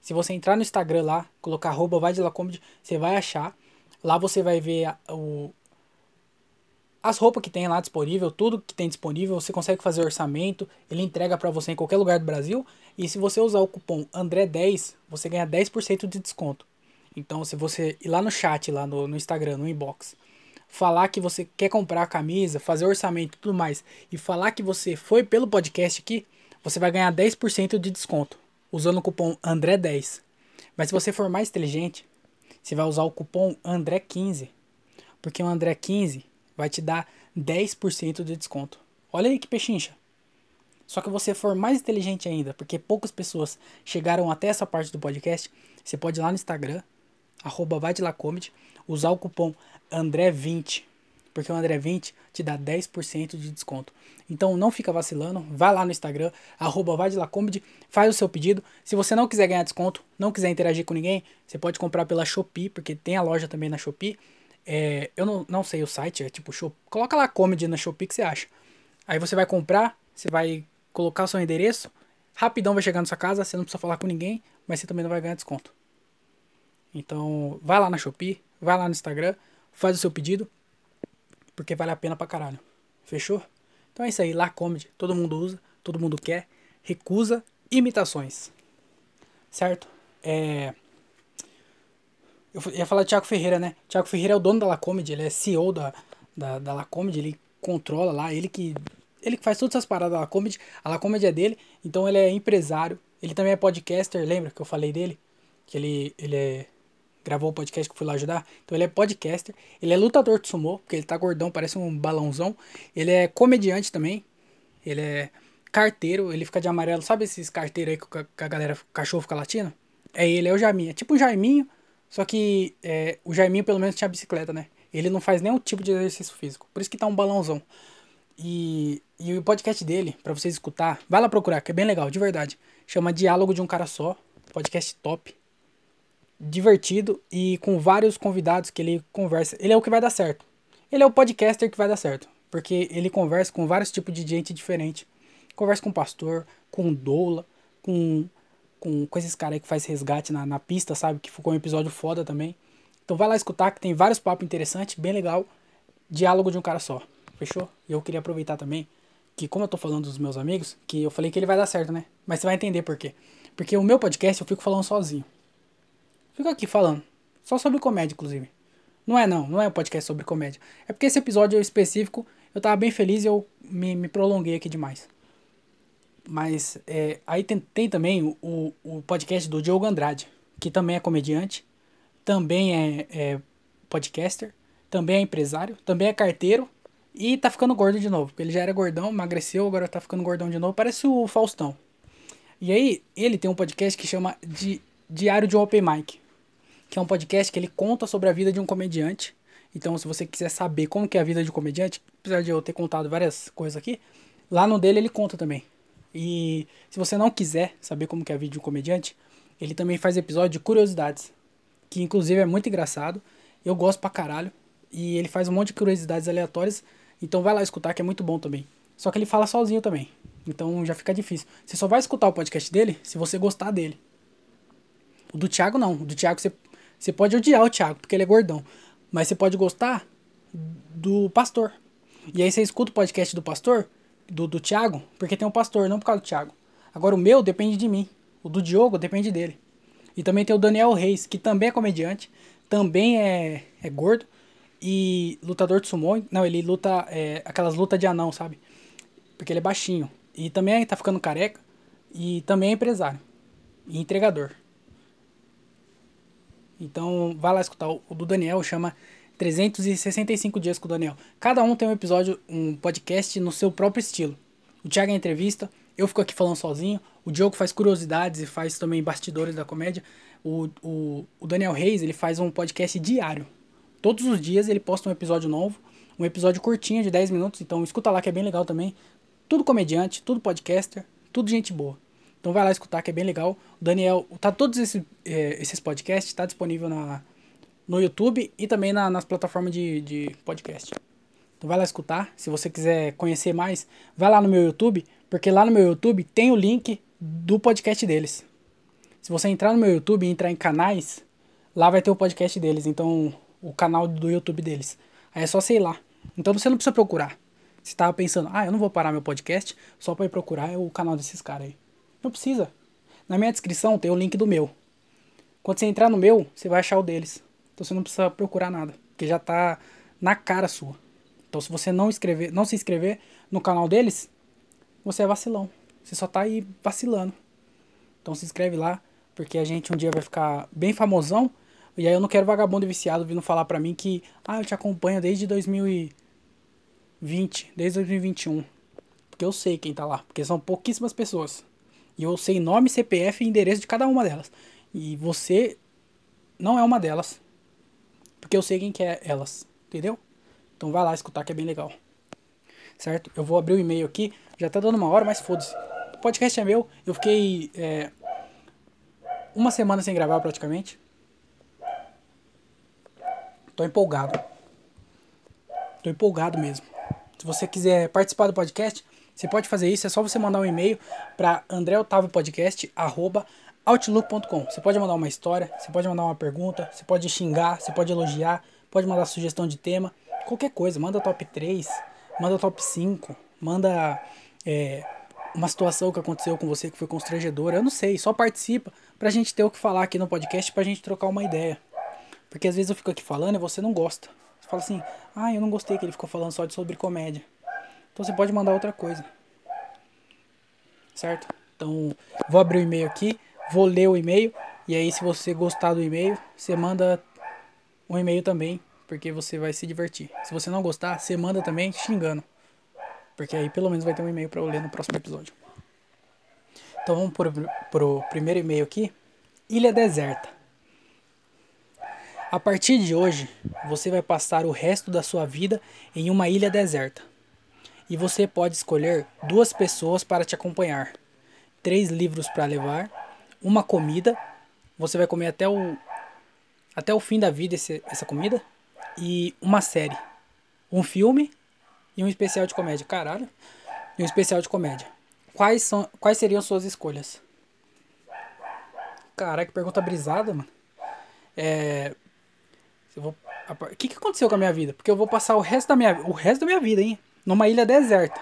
Se você entrar no Instagram lá, colocar arroba você vai achar. Lá você vai ver o, as roupas que tem lá disponível, tudo que tem disponível, você consegue fazer orçamento, ele entrega para você em qualquer lugar do Brasil. E se você usar o cupom André10, você ganha 10% de desconto. Então, se você ir lá no chat, lá no, no Instagram, no inbox, falar que você quer comprar a camisa, fazer orçamento e tudo mais, e falar que você foi pelo podcast aqui, você vai ganhar 10% de desconto usando o cupom André10. Mas se você for mais inteligente, você vai usar o cupom André15. Porque o André15 vai te dar 10% de desconto. Olha aí que pechincha. Só que você for mais inteligente ainda, porque poucas pessoas chegaram até essa parte do podcast, você pode ir lá no Instagram, arroba vai de lá comedy, usar o cupom André20, porque o André20 te dá 10% de desconto. Então não fica vacilando, vai lá no Instagram, arroba vai de lá comedy, faz o seu pedido. Se você não quiser ganhar desconto, não quiser interagir com ninguém, você pode comprar pela Shopee, porque tem a loja também na Shopee. É, eu não, não sei o site, é tipo, Shopee, coloca lá comedy na Shopee que você acha. Aí você vai comprar, você vai colocar o seu endereço, rapidão vai chegar na sua casa, você não precisa falar com ninguém, mas você também não vai ganhar desconto. Então, vai lá na Shopee, vai lá no Instagram, faz o seu pedido, porque vale a pena pra caralho. Fechou? Então é isso aí, lá comedy, todo mundo usa, todo mundo quer, recusa imitações. Certo? É... Eu ia falar de Thiago Ferreira, né? Thiago Ferreira é o dono da Lacomedy, ele é CEO da, da, da Lacomedy, ele controla lá, ele que ele que faz todas essas paradas da Lacomedy, a Lacomedy é dele, então ele é empresário, ele também é podcaster, lembra que eu falei dele? Que ele, ele é, gravou o podcast que eu fui lá ajudar, então ele é podcaster, ele é lutador de sumô, porque ele tá gordão, parece um balãozão, ele é comediante também, ele é carteiro, ele fica de amarelo, sabe esses carteiros aí que a galera, o cachorro fica latindo? É ele, é o Jaiminho, é tipo um Jaiminho, só que é, o Jaiminho pelo menos tinha bicicleta, né? Ele não faz nenhum tipo de exercício físico, por isso que tá um balãozão. E, e o podcast dele, para vocês escutar, vai lá procurar, que é bem legal, de verdade. Chama Diálogo de um Cara Só, podcast top. Divertido e com vários convidados que ele conversa. Ele é o que vai dar certo. Ele é o podcaster que vai dar certo. Porque ele conversa com vários tipos de gente diferente. Conversa com pastor, com doula, com, com, com esses caras aí que faz resgate na, na pista, sabe? Que ficou um episódio foda também. Então vai lá escutar que tem vários papos interessantes, bem legal. Diálogo de um cara só. Fechou? E eu queria aproveitar também que, como eu tô falando dos meus amigos, que eu falei que ele vai dar certo, né? Mas você vai entender por quê. Porque o meu podcast eu fico falando sozinho. Fico aqui falando. Só sobre comédia, inclusive. Não é não, não é um podcast sobre comédia. É porque esse episódio específico eu tava bem feliz e eu me, me prolonguei aqui demais. Mas é, aí tem, tem também o, o podcast do Diogo Andrade, que também é comediante, também é, é podcaster, também é empresário, também é carteiro e tá ficando gordo de novo. Ele já era gordão, emagreceu, agora tá ficando gordão de novo. Parece o Faustão. E aí, ele tem um podcast que chama de Diário de Open Mic. Que é um podcast que ele conta sobre a vida de um comediante. Então, se você quiser saber como que é a vida de um comediante, apesar de eu ter contado várias coisas aqui, lá no dele ele conta também. E se você não quiser saber como que é vida de um comediante, ele também faz episódio de curiosidades. Que inclusive é muito engraçado. Eu gosto pra caralho. E ele faz um monte de curiosidades aleatórias então vai lá escutar que é muito bom também. Só que ele fala sozinho também. Então já fica difícil. Você só vai escutar o podcast dele se você gostar dele. O do Thiago não. O do Thiago você, você pode odiar o Thiago, porque ele é gordão. Mas você pode gostar do pastor. E aí você escuta o podcast do pastor, do, do Thiago, porque tem um pastor, não por causa do Thiago. Agora o meu depende de mim. O do Diogo depende dele. E também tem o Daniel Reis, que também é comediante, também é, é gordo, e lutador de sumô, não, ele luta é, aquelas lutas de anão, sabe? Porque ele é baixinho. E também tá ficando careca. E também é empresário. E entregador. Então, vai lá escutar. O do Daniel chama 365 dias com o Daniel. Cada um tem um episódio, um podcast no seu próprio estilo. O Thiago é entrevista, eu fico aqui falando sozinho. O Diogo faz curiosidades e faz também bastidores da comédia. O, o, o Daniel Reis, ele faz um podcast diário. Todos os dias ele posta um episódio novo, um episódio curtinho de 10 minutos, então escuta lá que é bem legal também. Tudo comediante, tudo podcaster, tudo gente boa. Então vai lá escutar que é bem legal. O Daniel, tá todos esses, é, esses podcasts, tá disponível na, no YouTube e também na, nas plataformas de, de podcast. Então vai lá escutar. Se você quiser conhecer mais, vai lá no meu YouTube, porque lá no meu YouTube tem o link do podcast deles. Se você entrar no meu YouTube e entrar em canais, lá vai ter o podcast deles. Então o canal do YouTube deles. Aí é só sei lá. Então você não precisa procurar. Você tava pensando, ah, eu não vou parar meu podcast só para ir procurar o canal desses caras aí. Não precisa. Na minha descrição tem o link do meu. Quando você entrar no meu, você vai achar o deles. Então você não precisa procurar nada, porque já tá na cara sua. Então se você não inscrever, não se inscrever no canal deles, você é vacilão. Você só tá aí vacilando. Então se inscreve lá, porque a gente um dia vai ficar bem famosão. E aí eu não quero vagabundo e viciado vindo falar pra mim que, ah, eu te acompanho desde 2020, desde 2021. Porque eu sei quem tá lá, porque são pouquíssimas pessoas. E eu sei nome, CPF e endereço de cada uma delas. E você não é uma delas. Porque eu sei quem que é elas, entendeu? Então vai lá escutar que é bem legal. Certo? Eu vou abrir o e-mail aqui. Já tá dando uma hora, mas foda-se. O podcast é meu. Eu fiquei é, uma semana sem gravar praticamente. Tô empolgado. Tô empolgado mesmo. Se você quiser participar do podcast, você pode fazer isso. É só você mandar um e-mail para andreotavopodcast.outlook.com. Você pode mandar uma história, você pode mandar uma pergunta, você pode xingar, você pode elogiar, pode mandar sugestão de tema, qualquer coisa. Manda top 3, manda top 5, manda é, uma situação que aconteceu com você que foi constrangedora. Eu não sei, só participa pra gente ter o que falar aqui no podcast, pra gente trocar uma ideia. Porque às vezes eu fico aqui falando e você não gosta. Você fala assim, ah, eu não gostei que ele ficou falando só de sobre comédia. Então você pode mandar outra coisa. Certo? Então, vou abrir o e-mail aqui, vou ler o e-mail. E aí, se você gostar do e-mail, você manda um e-mail também, porque você vai se divertir. Se você não gostar, você manda também xingando. Porque aí pelo menos vai ter um e-mail para eu ler no próximo episódio. Então vamos pro, pro primeiro e-mail aqui. Ilha deserta. A partir de hoje, você vai passar o resto da sua vida em uma ilha deserta. E você pode escolher duas pessoas para te acompanhar, três livros para levar, uma comida, você vai comer até o até o fim da vida esse, essa comida e uma série, um filme e um especial de comédia, caralho, e um especial de comédia. Quais são quais seriam suas escolhas? Caraca, que pergunta brisada, mano. É, Vou... O que, que aconteceu com a minha vida? Porque eu vou passar o resto da minha, o resto da minha vida, hein? Numa ilha deserta.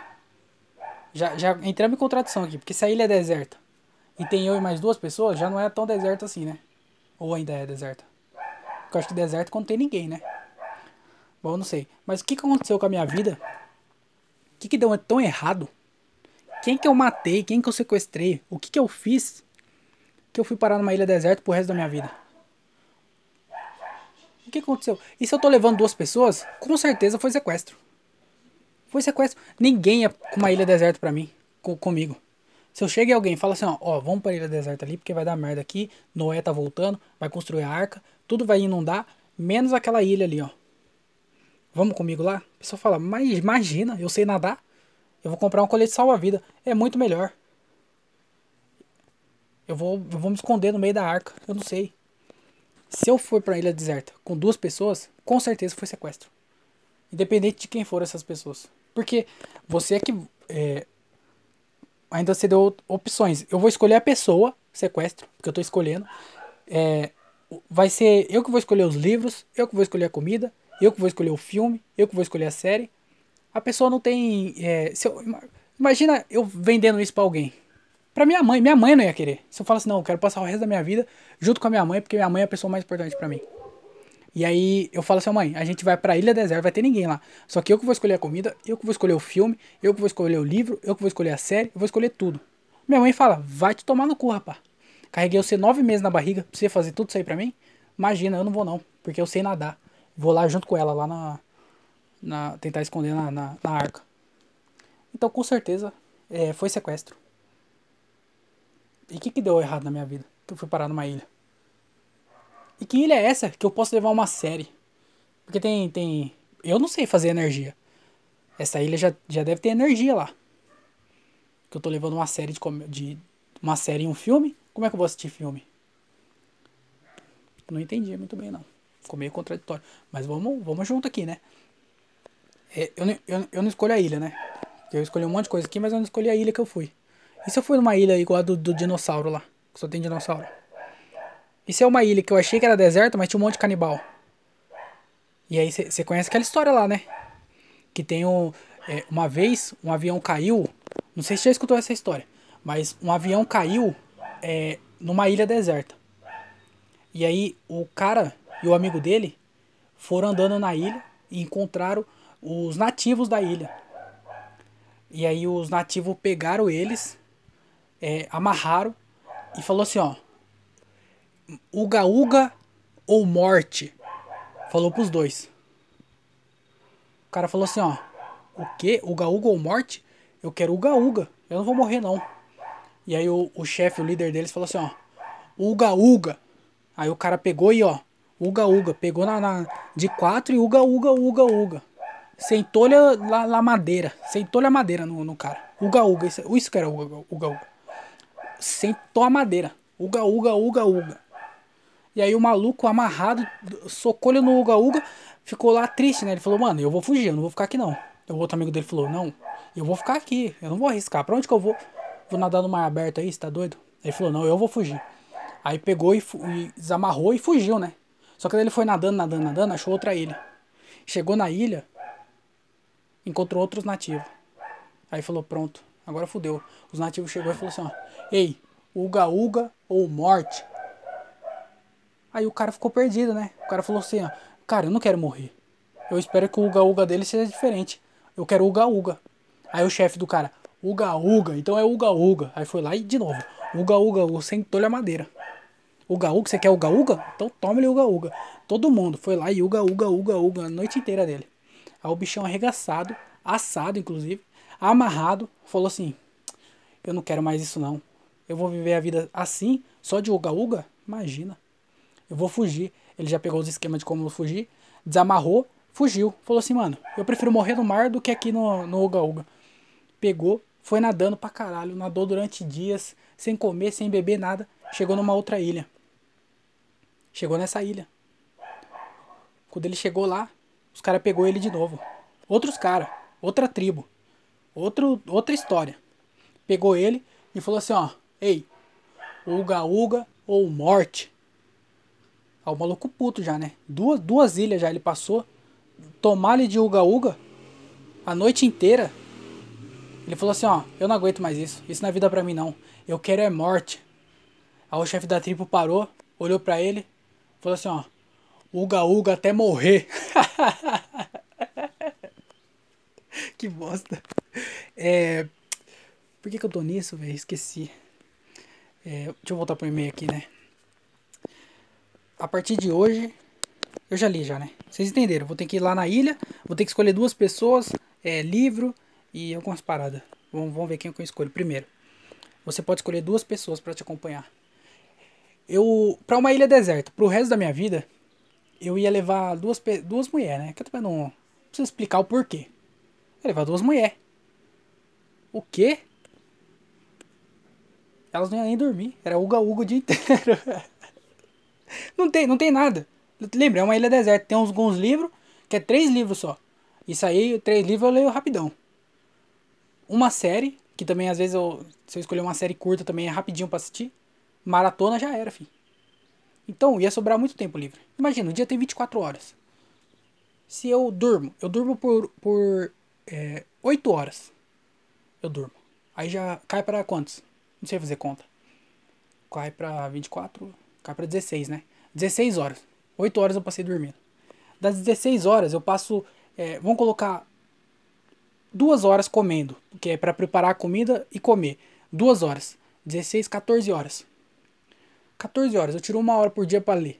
Já, já entramos em contradição aqui, porque se a ilha é deserta e tem eu e mais duas pessoas, já não é tão deserto assim, né? Ou ainda é deserta? Porque eu acho que deserto é quando tem ninguém, né? Bom, não sei. Mas o que, que aconteceu com a minha vida? O que, que deu tão errado? Quem que eu matei? Quem que eu sequestrei? O que, que eu fiz? Que eu fui parar numa ilha deserta pro resto da minha vida? O que aconteceu? E se eu tô levando duas pessoas, com certeza foi sequestro. Foi sequestro. Ninguém é com uma ilha deserta pra mim, com, comigo. Se eu chego e alguém fala assim, ó, ó, vamos pra ilha deserta ali, porque vai dar merda aqui, Noé tá voltando, vai construir a arca, tudo vai inundar, menos aquela ilha ali, ó. Vamos comigo lá? A pessoa fala, mas imagina, eu sei nadar, eu vou comprar um colete salva-vida, é muito melhor. Eu vou, eu vou me esconder no meio da arca, eu não sei. Se eu for pra ilha deserta com duas pessoas, com certeza foi sequestro. Independente de quem for essas pessoas. Porque você é que. É, ainda você deu opções. Eu vou escolher a pessoa, sequestro, porque eu tô escolhendo. É, vai ser eu que vou escolher os livros, eu que vou escolher a comida, eu que vou escolher o filme, eu que vou escolher a série. A pessoa não tem. É, eu, imagina eu vendendo isso pra alguém. Pra minha mãe, minha mãe não ia querer. Se eu falasse, não, eu quero passar o resto da minha vida junto com a minha mãe, porque minha mãe é a pessoa mais importante para mim. E aí eu falo assim, mãe, a gente vai pra Ilha Deserta, vai ter ninguém lá. Só que eu que vou escolher a comida, eu que vou escolher o filme, eu que vou escolher o livro, eu que vou escolher a série, eu vou escolher tudo. Minha mãe fala, vai te tomar no cu, rapá. Carreguei você nove meses na barriga pra você fazer tudo isso aí pra mim? Imagina, eu não vou não, porque eu sei nadar. Vou lá junto com ela, lá na. na tentar esconder na, na, na arca. Então, com certeza, é, foi sequestro. E o que, que deu errado na minha vida? Que eu fui parar numa ilha. E que ilha é essa que eu posso levar uma série? Porque tem. tem eu não sei fazer energia. Essa ilha já, já deve ter energia lá. Que eu tô levando uma série de, de. Uma série e um filme? Como é que eu vou assistir filme? Não entendi muito bem, não. Ficou meio contraditório. Mas vamos, vamos junto aqui, né? É, eu, eu, eu não escolho a ilha, né? Eu escolhi um monte de coisa aqui, mas eu não escolhi a ilha que eu fui. E se eu fui numa ilha igual a do, do dinossauro lá? Que só tem dinossauro. Se é uma ilha que eu achei que era deserta, mas tinha um monte de canibal? E aí você conhece aquela história lá, né? Que tem um. É, uma vez um avião caiu. Não sei se já escutou essa história. Mas um avião caiu é, numa ilha deserta. E aí o cara e o amigo dele foram andando na ilha. e encontraram os nativos da ilha. E aí os nativos pegaram eles, é, amarraram e falou assim, ó. Uga Uga ou morte? Falou pros dois. O cara falou assim, ó. O quê? Uga Uga ou morte? Eu quero Uga Uga. Eu não vou morrer, não. E aí o, o chefe, o líder deles, falou assim, ó. Uga Uga. Aí o cara pegou e, ó. Uga Uga. Pegou na, na de quatro e Uga Uga Uga Uga. Sentou-lhe a, a madeira. Sentou-lhe a madeira no, no cara. Uga Uga. Isso, isso que era Uga Uga Uga. Sentou a madeira. Uga Uga Uga Uga. E aí o maluco amarrado, socou-lhe no Uga Uga, ficou lá triste, né? Ele falou, mano, eu vou fugir, eu não vou ficar aqui não. O outro amigo dele falou, não, eu vou ficar aqui, eu não vou arriscar. Pra onde que eu vou? Vou nadar no mar aberto aí, você tá doido? Ele falou, não, eu vou fugir. Aí pegou e, e desamarrou e fugiu, né? Só que daí ele foi nadando, nadando, nadando, achou outra ilha. Chegou na ilha, encontrou outros nativos. Aí falou, pronto, agora fudeu. Os nativos chegou e falou assim, ó, ei, uga uga ou morte. Aí o cara ficou perdido, né? O cara falou assim, ó, cara, eu não quero morrer. Eu espero que o uga uga dele seja diferente. Eu quero uga uga. Aí o chefe do cara, uga uga, então é uga uga. Aí foi lá e de novo, uga uga, o sentou-lhe a madeira. Uga uga, você quer uga uga? Então toma-lhe uga uga. Todo mundo foi lá e uga uga uga uga a noite inteira dele. Aí o bichão arregaçado, assado inclusive, amarrado, falou assim: Eu não quero mais isso não. Eu vou viver a vida assim, só de uga uga? Imagina. Eu vou fugir. Ele já pegou os esquemas de como fugir, desamarrou, fugiu. Falou assim, mano, eu prefiro morrer no mar do que aqui no, no Uga Uga. Pegou, foi nadando pra caralho, nadou durante dias, sem comer, sem beber nada. Chegou numa outra ilha. Chegou nessa ilha. Quando ele chegou lá, os caras pegou ele de novo. Outros caras, outra tribo, outro, outra história. Pegou ele e falou assim, ó, ei, Uga Uga ou morte. Ah, o maluco puto já, né? Duas, duas ilhas já ele passou. Tomar-lhe de Uga Uga a noite inteira. Ele falou assim, ó, eu não aguento mais isso. Isso não é vida pra mim, não. Eu quero é morte. Aí o chefe da tribo parou, olhou pra ele, falou assim, ó, Uga Uga até morrer. (laughs) que bosta. É... Por que, que eu tô nisso, velho? Esqueci. É... Deixa eu voltar pro e-mail aqui, né? A partir de hoje, eu já li já, né? Vocês entenderam? Vou ter que ir lá na ilha, vou ter que escolher duas pessoas, é, livro e algumas paradas. Vamos, vamos ver quem é eu escolho primeiro. Você pode escolher duas pessoas para te acompanhar. Eu, para uma ilha deserta, pro resto da minha vida, eu ia levar duas, duas mulheres, né? Que eu também não preciso explicar o porquê. Eu ia levar duas mulheres. O quê? Elas não iam nem dormir. Era uga-uga o dia (laughs) inteiro. Não tem, não tem nada. Lembra, é uma ilha deserta. Tem uns, alguns livros, que é três livros só. Isso aí, três livros eu leio rapidão. Uma série, que também às vezes eu, se eu escolher uma série curta também é rapidinho pra assistir. Maratona já era, filho. Então ia sobrar muito tempo livre. Imagina, o dia tem 24 horas. Se eu durmo, eu durmo por, por é, 8 horas. Eu durmo. Aí já cai para quantos? Não sei fazer conta. Cai para 24, Cai pra 16, né? 16 horas. 8 horas eu passei dormindo. Das 16 horas eu passo. É, vamos colocar duas horas comendo, que é para preparar a comida e comer. Duas horas. 16, 14 horas. 14 horas. Eu tiro uma hora por dia para ler.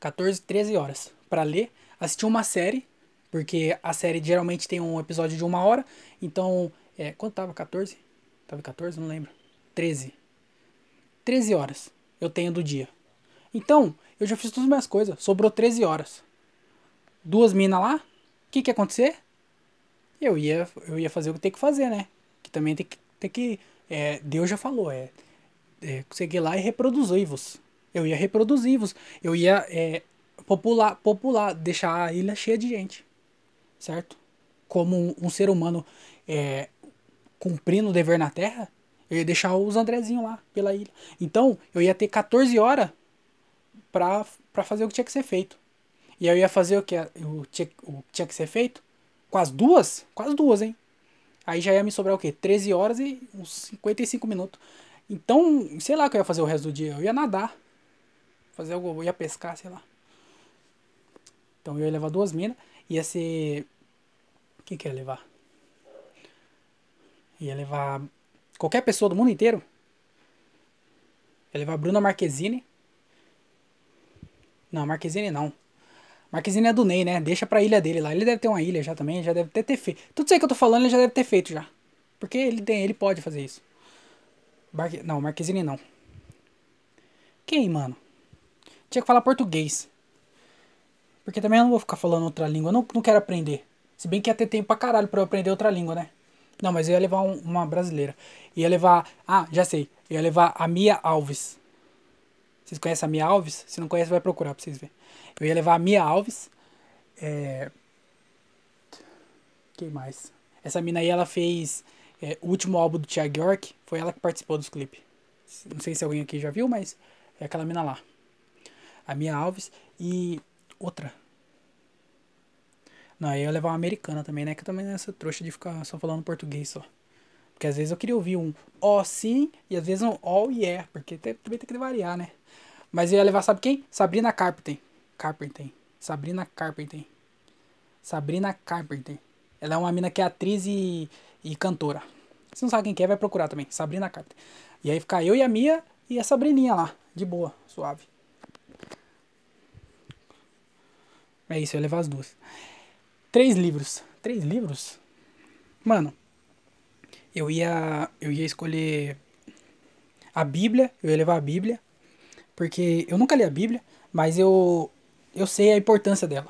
14, 13 horas para ler. Assistir uma série, porque a série geralmente tem um episódio de uma hora. Então, é, quanto tava? 14? Tava 14? Não lembro. 13. 13 horas eu tenho do dia. Então, eu já fiz todas as minhas coisas. Sobrou 13 horas. Duas minas lá. O que que ia acontecer? Eu ia, eu ia fazer o que tem que fazer, né? Que também tem que. Tem que é, Deus já falou, é, é. Lá e reproduzir-vos. Eu ia reproduzir-vos. Eu ia é, popular, popular, deixar a ilha cheia de gente. Certo? Como um, um ser humano é, cumprindo o dever na Terra, eu ia deixar os Andrezinhos lá pela ilha. Então, eu ia ter 14 horas pra, fazer o que tinha que ser feito. E eu ia fazer o que, o, tinha, o tinha que ser feito com as duas, com as duas, hein? Aí já ia me sobrar o quê? 13 horas e uns 55 minutos. Então, sei lá o que eu ia fazer o resto do dia. Eu ia nadar. Fazer algo, eu ia pescar, sei lá. Então eu ia levar duas minas, ia ser. O que que ia levar? Ia levar qualquer pessoa do mundo inteiro. Ia levar a Bruna Marquezine. Não, Marquezine não. Marquezine é do Ney, né? Deixa pra ilha dele lá. Ele deve ter uma ilha já também, já deve ter, feito. Tudo isso aí que eu tô falando, ele já deve ter feito já. Porque ele tem, ele pode fazer isso. Barque... Não, Marquezine não. Quem, mano? Tinha que falar português. Porque também eu não vou ficar falando outra língua. Eu não, não quero aprender. Se bem que ia ter tempo pra caralho pra eu aprender outra língua, né? Não, mas eu ia levar um, uma brasileira. Ia levar. Ah, já sei. Ia levar a Mia Alves. Vocês conhecem a Mia Alves? Se não conhece, vai procurar pra vocês verem. Eu ia levar a Mia Alves. É... Quem mais? Essa mina aí, ela fez é, o último álbum do Thiago York. Foi ela que participou dos clipes. Não sei se alguém aqui já viu, mas é aquela mina lá. A Mia Alves. E outra. Não, aí eu ia levar uma americana também, né? Que também é essa trouxa de ficar só falando português só. Porque às vezes eu queria ouvir um ó oh, sim e às vezes um oh, yeah. Porque também tem que variar, né? Mas eu ia levar, sabe quem? Sabrina Carpenter. Carpenter. Sabrina Carpenter. Sabrina Carpenter. Ela é uma mina que é atriz e, e cantora. Se não sabe quem que é, vai procurar também. Sabrina Carpenter. E aí ficar eu e a Mia e a Sabrininha lá. De boa, suave. É isso, eu ia levar as duas. Três livros. Três livros? Mano, eu ia. Eu ia escolher a Bíblia. Eu ia levar a Bíblia. Porque eu nunca li a Bíblia, mas eu eu sei a importância dela.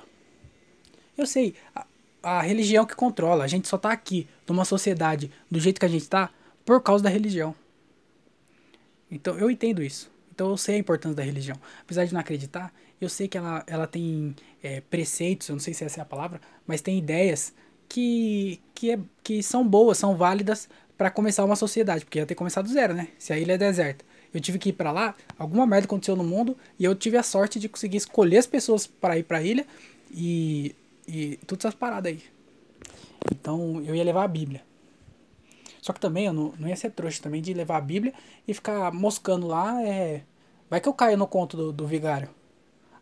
Eu sei. A, a religião que controla. A gente só tá aqui numa sociedade do jeito que a gente tá por causa da religião. Então eu entendo isso. Então eu sei a importância da religião. Apesar de não acreditar, eu sei que ela, ela tem é, preceitos, eu não sei se essa é a palavra, mas tem ideias que, que, é, que são boas, são válidas para começar uma sociedade. Porque ia ter começado do zero, né? Se a ilha é deserta eu tive que ir para lá, alguma merda aconteceu no mundo e eu tive a sorte de conseguir escolher as pessoas para ir para ilha e, e todas essas paradas aí. Então eu ia levar a Bíblia. Só que também eu não, não ia ser trouxa também de levar a Bíblia e ficar moscando lá. É... Vai que eu caio no conto do, do vigário.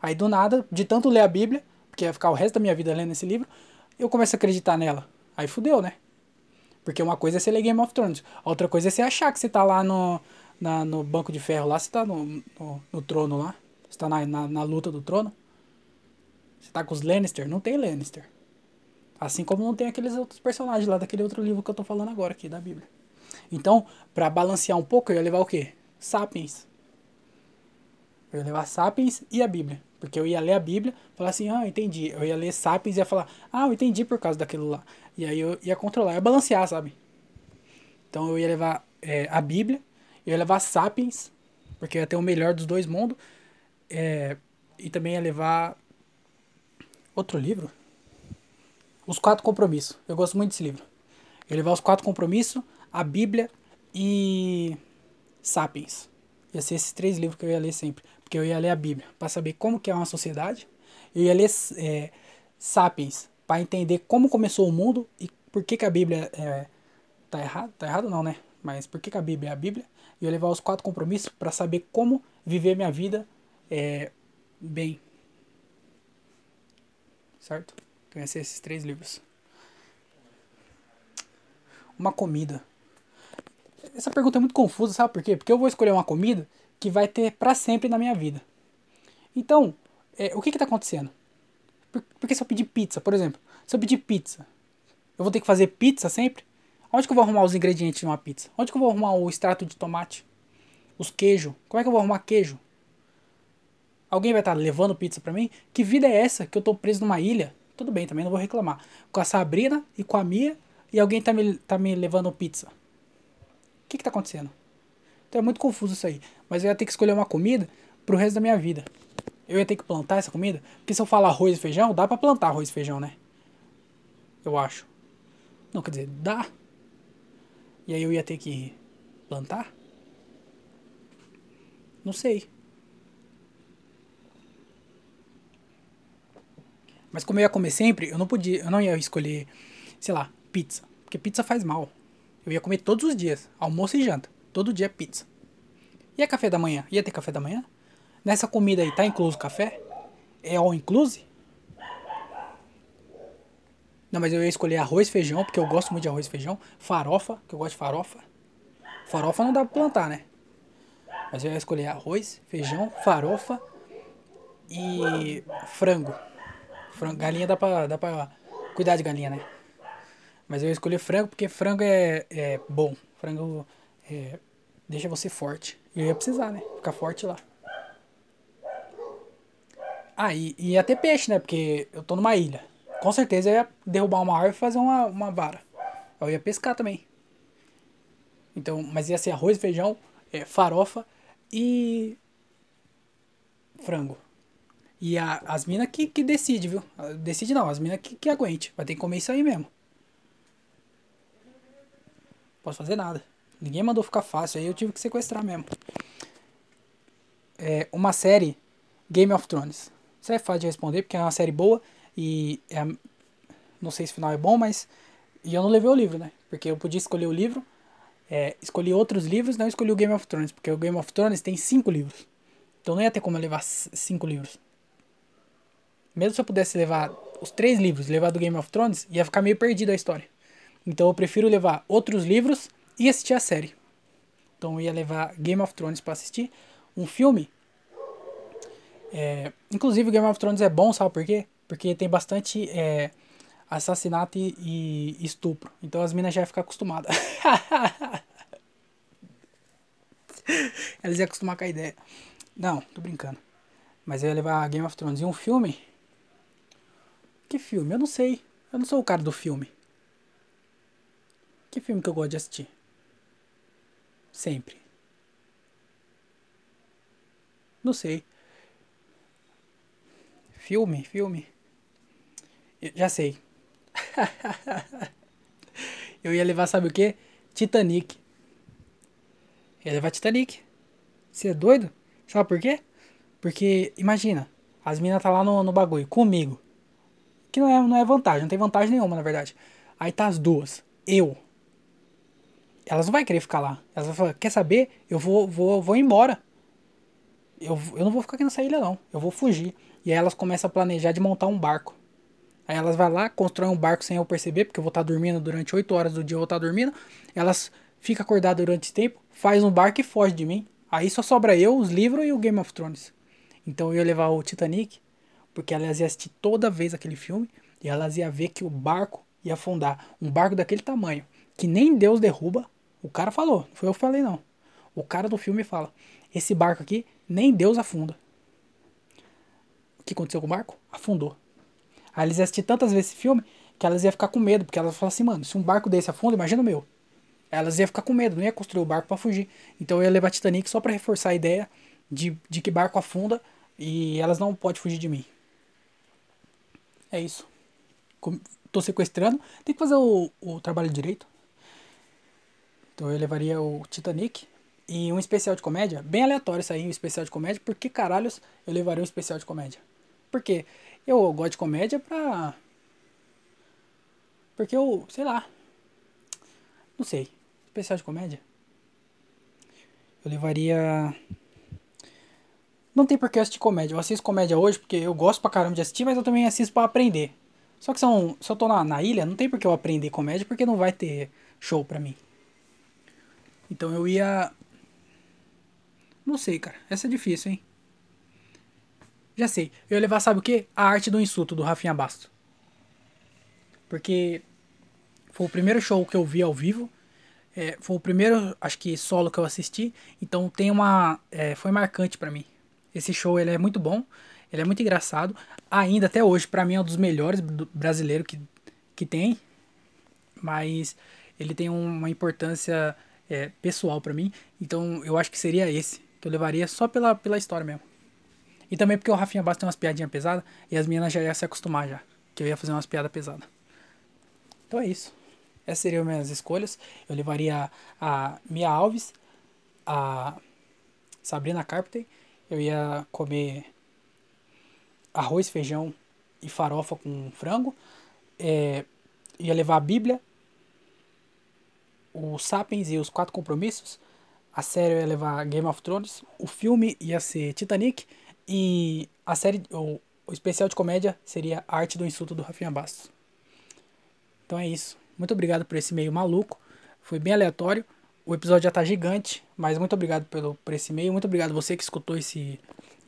Aí do nada, de tanto ler a Bíblia, porque ia ficar o resto da minha vida lendo esse livro, eu começo a acreditar nela. Aí fudeu, né? Porque uma coisa é você ler Game of Thrones, outra coisa é você achar que você tá lá no, na, no banco de ferro lá, você tá no, no, no trono lá. Você tá na, na, na, luta do trono. Você tá com os Lannister? Não tem Lannister. Assim como não tem aqueles outros personagens lá daquele outro livro que eu tô falando agora aqui, da Bíblia. Então, para balancear um pouco, eu ia levar o quê? Sapiens. Eu ia levar Sapiens e a Bíblia. Porque eu ia ler a Bíblia, falar assim, ah, entendi. Eu ia ler Sapiens e ia falar, ah, eu entendi por causa daquilo lá. E aí eu ia controlar, ia balancear, sabe? Então eu ia levar é, a Bíblia, eu ia levar Sapiens, porque ia ter o melhor dos dois mundos. É, e também ia levar outro livro. Os Quatro Compromissos. Eu gosto muito desse livro. Eu ia levar os Quatro Compromissos, a Bíblia e Sapiens. Ia ser esses três livros que eu ia ler sempre. Porque eu ia ler a Bíblia para saber como que é uma sociedade. Eu ia ler é, Sapiens para entender como começou o mundo e por que, que a Bíblia é, tá errado. Tá errado não, né? Mas por que, que a Bíblia é a Bíblia? E eu levar os quatro compromissos para saber como viver minha vida é, bem. Certo? Então, esses três livros. Uma comida. Essa pergunta é muito confusa, sabe por quê? Porque eu vou escolher uma comida que vai ter para sempre na minha vida. Então, é, o que está acontecendo? Por, porque se eu pedir pizza, por exemplo, se eu pedir pizza, eu vou ter que fazer pizza sempre? Onde que eu vou arrumar os ingredientes de uma pizza? Onde que eu vou arrumar o extrato de tomate? Os queijos? Como é que eu vou arrumar queijo? Alguém vai estar levando pizza para mim? Que vida é essa que eu tô preso numa ilha? Tudo bem, também não vou reclamar. Com a Sabrina e com a Mia e alguém tá me, tá me levando pizza. O que que tá acontecendo? Então é muito confuso isso aí. Mas eu ia ter que escolher uma comida pro resto da minha vida. Eu ia ter que plantar essa comida? Porque se eu falar arroz e feijão, dá para plantar arroz e feijão, né? Eu acho. Não, quer dizer, dá. E aí eu ia ter que plantar? Não sei. Mas como eu ia comer sempre, eu não podia, eu não ia escolher, sei lá, pizza, porque pizza faz mal. Eu ia comer todos os dias, almoço e janta, todo dia pizza. E a café da manhã? Ia ter café da manhã? Nessa comida aí tá incluso café? É all inclusive? Não, mas eu ia escolher arroz feijão, porque eu gosto muito de arroz e feijão. Farofa, que eu gosto de farofa. Farofa não dá pra plantar, né? Mas eu ia escolher arroz, feijão, farofa e frango. frango. Galinha dá pra, dá pra cuidar de galinha, né? Mas eu ia escolher frango porque frango é, é bom. Frango é, deixa você forte. Eu ia precisar, né? Ficar forte lá. Ah, e, e ter peixe, né? Porque eu tô numa ilha. Com certeza eu ia derrubar uma árvore e fazer uma, uma vara. Eu ia pescar também. Então, mas ia ser arroz, feijão, é, farofa e frango. E a, as minas que, que decide, viu? Decide não, as minas que, que aguente. Vai ter que comer isso aí mesmo. Posso fazer nada. Ninguém mandou ficar fácil, aí eu tive que sequestrar mesmo. É uma série Game of Thrones. Isso é fácil de responder, porque é uma série boa e é, não sei se o final é bom, mas. E eu não levei o livro, né? Porque eu podia escolher o livro, é, escolhi outros livros, não escolhi o Game of Thrones, porque o Game of Thrones tem cinco livros. Então não ia ter como eu levar cinco livros. Mesmo se eu pudesse levar os três livros, levar do Game of Thrones, ia ficar meio perdido a história. Então eu prefiro levar outros livros e assistir a série. Então eu ia levar Game of Thrones para assistir. Um filme. É, inclusive Game of Thrones é bom, sabe por quê? Porque tem bastante é, assassinato e, e, estupro. Então as minas já iam ficar acostumadas. (laughs) Elas iam acostumar com a ideia. Não, tô brincando. Mas eu ia levar Game of Thrones. E um filme? Que filme? Eu não sei. Eu não sou o cara do filme. Que filme que eu gosto de assistir? Sempre. Não sei. Filme, filme. Eu já sei. (laughs) eu ia levar, sabe o que? Titanic. Eu ia levar Titanic. Você é doido? Sabe por quê? Porque, imagina, as minas tá lá no, no bagulho, comigo. Que não é, não é vantagem, não tem vantagem nenhuma, na verdade. Aí tá as duas. Eu. Elas não vai querer ficar lá. Elas vão falar, quer saber? Eu vou, vou, vou embora. Eu, eu não vou ficar aqui nessa ilha, não. Eu vou fugir. E aí elas começam a planejar de montar um barco. Aí elas vão lá, constroem um barco sem eu perceber, porque eu vou estar dormindo durante 8 horas do dia, eu vou estar dormindo. Elas ficam acordadas durante esse tempo, faz um barco e foge de mim. Aí só sobra eu, os livros e o Game of Thrones. Então eu ia levar o Titanic, porque elas iam assistir toda vez aquele filme, e elas iam ver que o barco ia afundar. Um barco daquele tamanho, que nem Deus derruba. O cara falou, não foi eu que falei não. O cara do filme fala, esse barco aqui, nem Deus afunda. O que aconteceu com o barco? Afundou. Aí eles assistiram tantas vezes esse filme que elas iam ficar com medo, porque elas falam assim, mano, se um barco desse afunda, imagina o meu. Elas iam ficar com medo, não ia construir o barco para fugir. Então eu ia levar Titanic só para reforçar a ideia de, de que barco afunda e elas não podem fugir de mim. É isso. Tô sequestrando, tem que fazer o, o trabalho direito. Então eu levaria o Titanic e um especial de comédia, bem aleatório isso aí, um especial de comédia. Por que caralhos eu levaria um especial de comédia? Porque eu gosto de comédia pra. Porque eu, sei lá. Não sei. Especial de comédia. Eu levaria. Não tem por que assistir comédia. Eu assisto comédia hoje porque eu gosto pra caramba de assistir, mas eu também assisto pra aprender. Só que são, se eu tô na, na ilha, não tem por que eu aprender comédia porque não vai ter show pra mim. Então eu ia. Não sei, cara. Essa é difícil, hein? Já sei. Eu ia levar, sabe o quê? A arte do insulto, do Rafinha Basto. Porque foi o primeiro show que eu vi ao vivo. É, foi o primeiro, acho que, solo que eu assisti. Então tem uma. É, foi marcante para mim. Esse show ele é muito bom. Ele é muito engraçado. Ainda até hoje, para mim, é um dos melhores brasileiros que, que tem. Mas ele tem uma importância é, pessoal para mim. Então eu acho que seria esse. Que eu levaria só pela, pela história mesmo. E também porque o Rafinha Bastos tem umas piadinhas pesadas e as meninas já iam se acostumar já. Que eu ia fazer umas piadas pesadas. Então é isso. Essas seriam minhas escolhas. Eu levaria a Mia Alves, a Sabrina Carpenter. Eu ia comer arroz, feijão e farofa com frango. É, ia levar a Bíblia, o Sapiens e os Quatro Compromissos. A série ia levar Game of Thrones. O filme ia ser Titanic. E a série, o, o especial de comédia seria Arte do Insulto do Rafinha Bastos. Então é isso. Muito obrigado por esse e-mail maluco. Foi bem aleatório. O episódio já tá gigante, mas muito obrigado pelo, por esse e-mail. Muito obrigado você que escutou esse,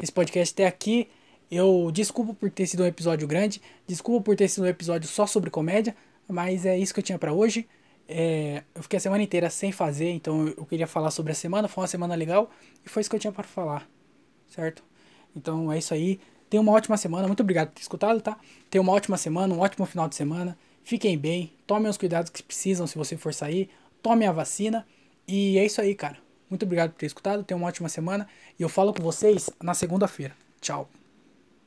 esse podcast até aqui. Eu desculpo por ter sido um episódio grande, desculpa por ter sido um episódio só sobre comédia, mas é isso que eu tinha para hoje. É, eu fiquei a semana inteira sem fazer, então eu queria falar sobre a semana. Foi uma semana legal e foi isso que eu tinha para falar, certo? Então é isso aí. Tenha uma ótima semana. Muito obrigado por ter escutado, tá? Tenha uma ótima semana, um ótimo final de semana. Fiquem bem, tomem os cuidados que precisam se você for sair, tome a vacina. E é isso aí, cara. Muito obrigado por ter escutado. Tenha uma ótima semana. E eu falo com vocês na segunda-feira. Tchau.